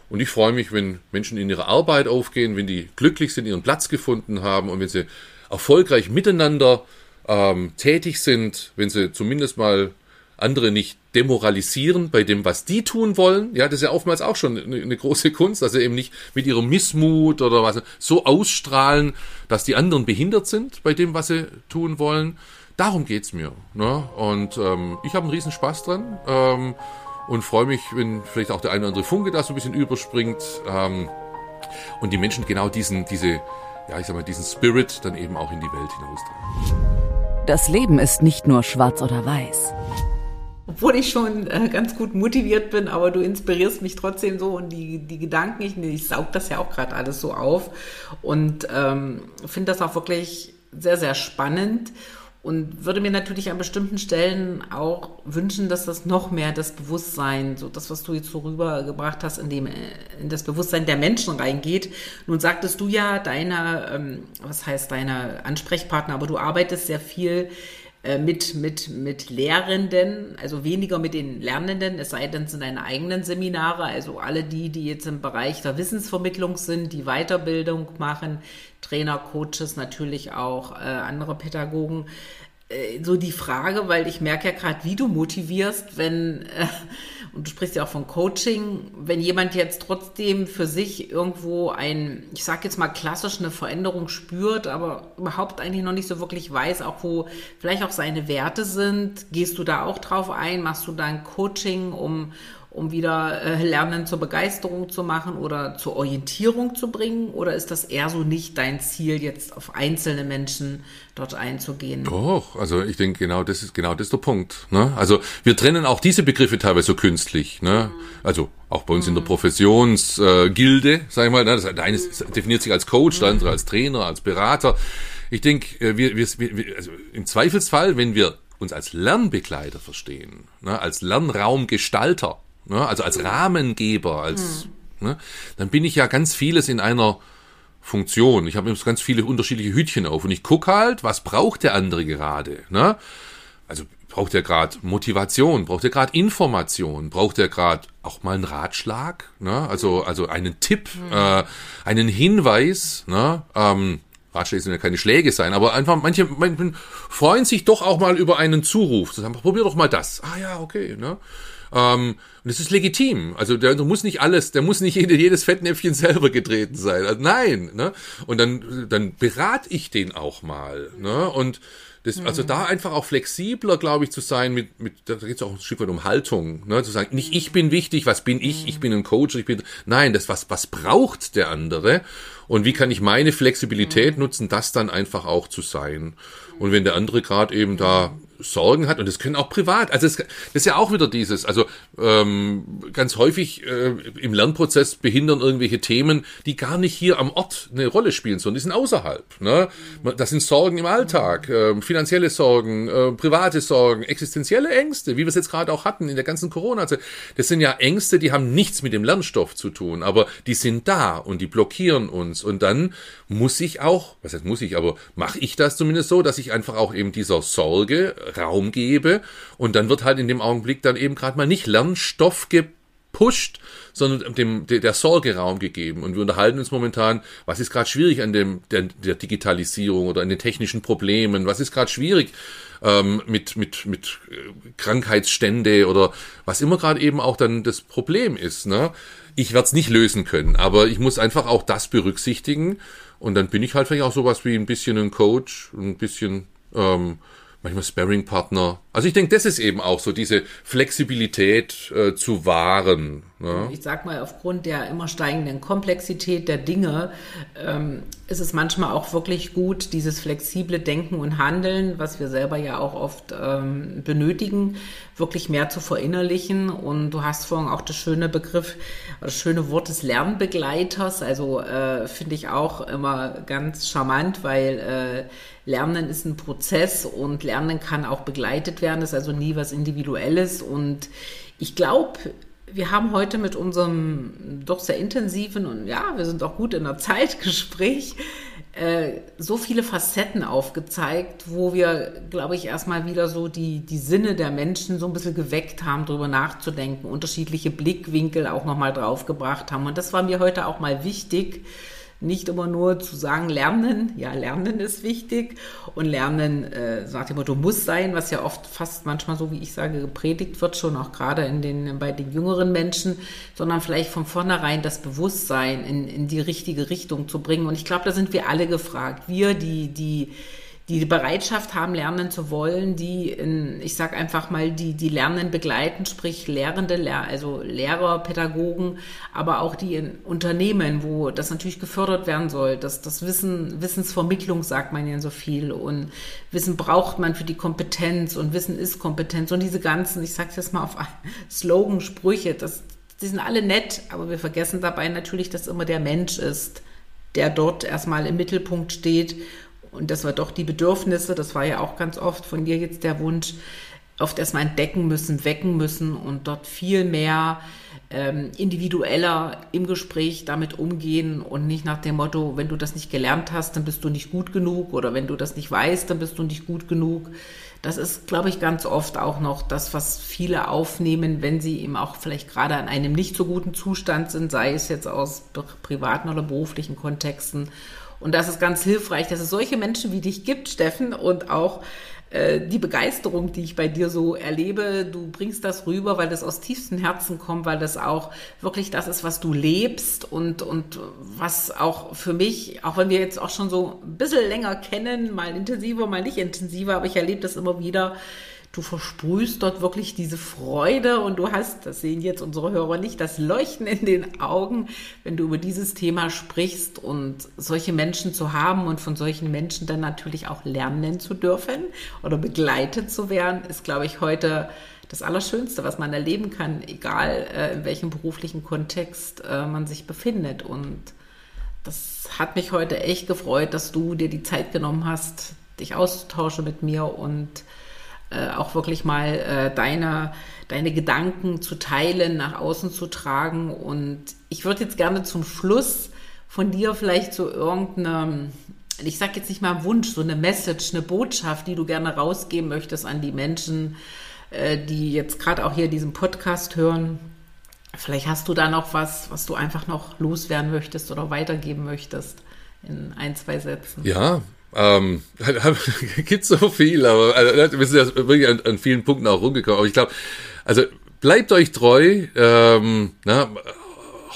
B: und ich freue mich, wenn Menschen in ihrer Arbeit aufgehen, wenn die glücklich sind, ihren Platz gefunden haben und wenn sie erfolgreich miteinander ähm, tätig sind, wenn sie zumindest mal andere nicht demoralisieren bei dem, was die tun wollen. Ja, das ist ja oftmals auch schon eine, große Kunst, dass sie eben nicht mit ihrem Missmut oder was so ausstrahlen, dass die anderen behindert sind bei dem, was sie tun wollen. Darum geht's mir. Ne? Und ähm, ich habe einen riesen Spaß dran ähm, und freue mich, wenn vielleicht auch der eine oder andere Funke da so ein bisschen überspringt ähm, und die Menschen genau diesen, diese, ja, ich sag mal, diesen Spirit dann eben auch in die Welt hinaustragen.
C: Das Leben ist nicht nur schwarz oder weiß.
A: Obwohl ich schon äh, ganz gut motiviert bin, aber du inspirierst mich trotzdem so und die, die Gedanken, ich, ich saug das ja auch gerade alles so auf. Und ähm, finde das auch wirklich sehr, sehr spannend und würde mir natürlich an bestimmten Stellen auch wünschen, dass das noch mehr das Bewusstsein, so das, was du jetzt so rübergebracht hast, in, dem, in das Bewusstsein der Menschen reingeht. Nun sagtest du ja, deiner, ähm, was heißt deiner Ansprechpartner, aber du arbeitest sehr viel mit, mit, mit Lehrenden, also weniger mit den Lernenden, es sei denn, es sind deine eigenen Seminare, also alle die, die jetzt im Bereich der Wissensvermittlung sind, die Weiterbildung machen, Trainer, Coaches, natürlich auch äh, andere Pädagogen. Äh, so die Frage, weil ich merke ja gerade, wie du motivierst, wenn, äh, und du sprichst ja auch von Coaching, wenn jemand jetzt trotzdem für sich irgendwo ein, ich sag jetzt mal klassisch eine Veränderung spürt, aber überhaupt eigentlich noch nicht so wirklich weiß, auch wo vielleicht auch seine Werte sind, gehst du da auch drauf ein, machst du da ein Coaching, um, um wieder äh, Lernen zur Begeisterung zu machen oder zur Orientierung zu bringen? Oder ist das eher so nicht dein Ziel, jetzt auf einzelne Menschen dort einzugehen?
B: Doch, also ich denke, genau das ist genau das ist der Punkt. Ne? Also wir trennen auch diese Begriffe teilweise so künstlich. Ne? Also auch bei uns mhm. in der mhm. Professionsgilde, äh, sag ich mal, ne? das eine definiert sich als Coach, der andere als Trainer, als Berater. Ich denke, äh, wir, wir, wir, also im Zweifelsfall, wenn wir uns als Lernbegleiter verstehen, ne, als Lernraumgestalter, ne, also als Rahmengeber, als, mhm. ne, dann bin ich ja ganz vieles in einer Funktion. Ich habe ganz viele unterschiedliche Hütchen auf und ich gucke halt, was braucht der andere gerade. Ne? Also braucht er gerade Motivation, braucht er gerade Information, braucht er gerade auch mal einen Ratschlag, ne? also also einen Tipp, mhm. äh, einen Hinweis. Ne? Ähm, Ratschläge sind ja keine Schläge sein, aber einfach manche, manche freuen sich doch auch mal über einen Zuruf. Zu sagen, probier doch mal das. Ah ja, okay. Ne? Ähm, und es ist legitim. Also der, der muss nicht alles, der muss nicht jedes Fettnäpfchen selber getreten sein. Also nein. Ne? Und dann, dann berate ich den auch mal. Ne? Und das, also da einfach auch flexibler, glaube ich, zu sein, mit, mit da geht es auch ein Stück weit um Haltung, ne? zu sagen, nicht ich bin wichtig, was bin ich, ich bin ein Coach, ich bin, nein, das was, was braucht der andere und wie kann ich meine Flexibilität nutzen, das dann einfach auch zu sein. Und wenn der andere gerade eben da Sorgen hat und das können auch privat. Also das, das ist ja auch wieder dieses. Also ähm, ganz häufig äh, im Lernprozess behindern irgendwelche Themen, die gar nicht hier am Ort eine Rolle spielen, sondern die sind außerhalb. Ne? Das sind Sorgen im Alltag, äh, finanzielle Sorgen, äh, private Sorgen, existenzielle Ängste, wie wir es jetzt gerade auch hatten in der ganzen Corona-Zeit. Das sind ja Ängste, die haben nichts mit dem Lernstoff zu tun, aber die sind da und die blockieren uns. Und dann muss ich auch, was heißt muss ich, aber mache ich das zumindest so, dass ich einfach auch eben dieser Sorge Raum gebe und dann wird halt in dem Augenblick dann eben gerade mal nicht Lernstoff gepusht, sondern dem der, Sorge Raum gegeben. Und wir unterhalten uns momentan, was ist gerade schwierig an dem der, der Digitalisierung oder an den technischen Problemen, was ist gerade schwierig ähm, mit mit mit äh, Krankheitsstände oder was immer gerade eben auch dann das Problem ist. Ne? Ich werde es nicht lösen können, aber ich muss einfach auch das berücksichtigen. Und dann bin ich halt vielleicht auch sowas wie ein bisschen ein Coach, ein bisschen ähm, manchmal Sparring-Partner. Also ich denke, das ist eben auch so, diese Flexibilität äh, zu wahren.
A: Ne? Ich sag mal, aufgrund der immer steigenden Komplexität der Dinge ähm, ist es manchmal auch wirklich gut, dieses flexible Denken und Handeln, was wir selber ja auch oft ähm, benötigen, wirklich mehr zu verinnerlichen. Und du hast vorhin auch das schöne Begriff, das schöne Wort des Lernbegleiters. Also äh, finde ich auch immer ganz charmant, weil äh, Lernen ist ein Prozess und Lernen kann auch begleitet werden, das ist also nie was Individuelles. Und ich glaube, wir haben heute mit unserem doch sehr intensiven und ja, wir sind auch gut in der Zeitgespräch [LAUGHS] äh, so viele Facetten aufgezeigt, wo wir, glaube ich, erstmal wieder so die, die Sinne der Menschen so ein bisschen geweckt haben, darüber nachzudenken, unterschiedliche Blickwinkel auch nochmal draufgebracht haben. Und das war mir heute auch mal wichtig, nicht immer nur zu sagen, lernen, ja, lernen ist wichtig und lernen, äh, sagt immer, du musst sein, was ja oft fast manchmal so, wie ich sage, gepredigt wird, schon auch gerade in den, bei den jüngeren Menschen, sondern vielleicht von vornherein das Bewusstsein in, in die richtige Richtung zu bringen. Und ich glaube, da sind wir alle gefragt. Wir, die, die, die Bereitschaft haben, lernen zu wollen, die, in, ich sage einfach mal, die, die Lernen begleiten, sprich Lehrende, also Lehrer, Pädagogen, aber auch die in Unternehmen, wo das natürlich gefördert werden soll. Das, das Wissen, Wissensvermittlung sagt man ja so viel und Wissen braucht man für die Kompetenz und Wissen ist Kompetenz und diese ganzen, ich sage jetzt mal auf [LAUGHS] Slogan, Sprüche, das, die sind alle nett, aber wir vergessen dabei natürlich, dass immer der Mensch ist, der dort erstmal im Mittelpunkt steht und das war doch die Bedürfnisse, das war ja auch ganz oft von dir jetzt der Wunsch, oft erstmal entdecken müssen, wecken müssen und dort viel mehr ähm, individueller im Gespräch damit umgehen und nicht nach dem Motto, wenn du das nicht gelernt hast, dann bist du nicht gut genug oder wenn du das nicht weißt, dann bist du nicht gut genug. Das ist, glaube ich, ganz oft auch noch das, was viele aufnehmen, wenn sie eben auch vielleicht gerade an einem nicht so guten Zustand sind, sei es jetzt aus privaten oder beruflichen Kontexten und das ist ganz hilfreich, dass es solche Menschen wie dich gibt, Steffen, und auch äh, die Begeisterung, die ich bei dir so erlebe, du bringst das rüber, weil das aus tiefstem Herzen kommt, weil das auch wirklich das ist, was du lebst und, und was auch für mich, auch wenn wir jetzt auch schon so ein bisschen länger kennen, mal intensiver, mal nicht intensiver, aber ich erlebe das immer wieder, du versprühst dort wirklich diese Freude und du hast, das sehen jetzt unsere Hörer nicht, das Leuchten in den Augen, wenn du über dieses Thema sprichst und solche Menschen zu haben und von solchen Menschen dann natürlich auch lernen zu dürfen oder begleitet zu werden, ist, glaube ich, heute das Allerschönste, was man erleben kann, egal äh, in welchem beruflichen Kontext äh, man sich befindet. Und das hat mich heute echt gefreut, dass du dir die Zeit genommen hast, dich auszutauschen mit mir und äh, auch wirklich mal äh, deine, deine Gedanken zu teilen, nach außen zu tragen. Und ich würde jetzt gerne zum Schluss von dir vielleicht so irgendeine, ich sage jetzt nicht mal Wunsch, so eine Message, eine Botschaft, die du gerne rausgeben möchtest an die Menschen, äh, die jetzt gerade auch hier diesen Podcast hören. Vielleicht hast du da noch was, was du einfach noch loswerden möchtest oder weitergeben möchtest in ein, zwei Sätzen.
B: Ja, ähm, [LAUGHS] gibt so viel, aber also, wir sind ja wirklich an, an, vielen Punkten auch rumgekommen. Aber ich glaube, also bleibt euch treu, ähm, na,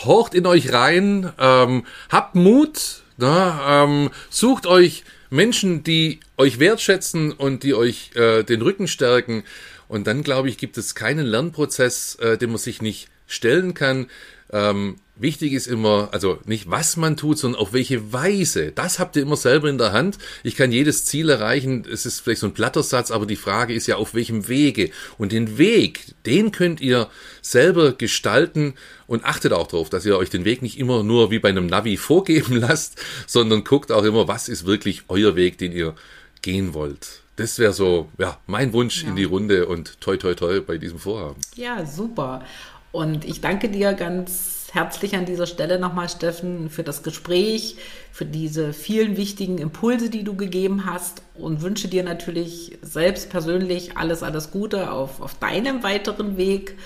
B: horcht in euch rein, ähm, habt Mut, na, ähm, sucht euch Menschen, die euch wertschätzen und die euch äh, den Rücken stärken. Und dann, glaube ich, gibt es keinen Lernprozess, äh, den man sich nicht stellen kann. Ähm, Wichtig ist immer, also nicht was man tut, sondern auf welche Weise. Das habt ihr immer selber in der Hand. Ich kann jedes Ziel erreichen. Es ist vielleicht so ein platter Satz, aber die Frage ist ja, auf welchem Wege. Und den Weg, den könnt ihr selber gestalten und achtet auch darauf, dass ihr euch den Weg nicht immer nur wie bei einem Navi vorgeben [LAUGHS] lasst, sondern guckt auch immer, was ist wirklich euer Weg, den ihr gehen wollt. Das wäre so, ja, mein Wunsch ja. in die Runde und toi, toi, toi bei diesem Vorhaben.
A: Ja, super. Und ich danke dir ganz herzlich an dieser Stelle nochmal, Steffen, für das Gespräch, für diese vielen wichtigen Impulse, die du gegeben hast. Und wünsche dir natürlich selbst persönlich alles, alles Gute auf, auf deinem weiteren Weg.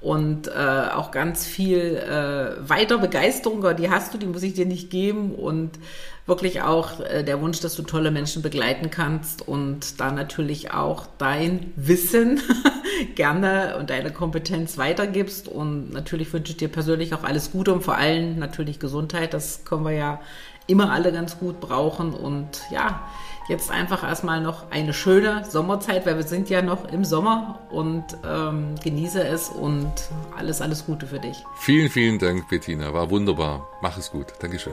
A: Und äh, auch ganz viel äh, weiter Begeisterung, die hast du, die muss ich dir nicht geben. Und wirklich auch äh, der Wunsch, dass du tolle Menschen begleiten kannst und da natürlich auch dein Wissen [LAUGHS] gerne und deine Kompetenz weitergibst und natürlich wünsche ich dir persönlich auch alles Gute und vor allem natürlich Gesundheit, das können wir ja immer alle ganz gut brauchen und ja, jetzt einfach erstmal noch eine schöne Sommerzeit, weil wir sind ja noch im Sommer und ähm, genieße es und alles, alles Gute für dich.
B: Vielen, vielen Dank, Bettina. War wunderbar. Mach es gut. Dankeschön.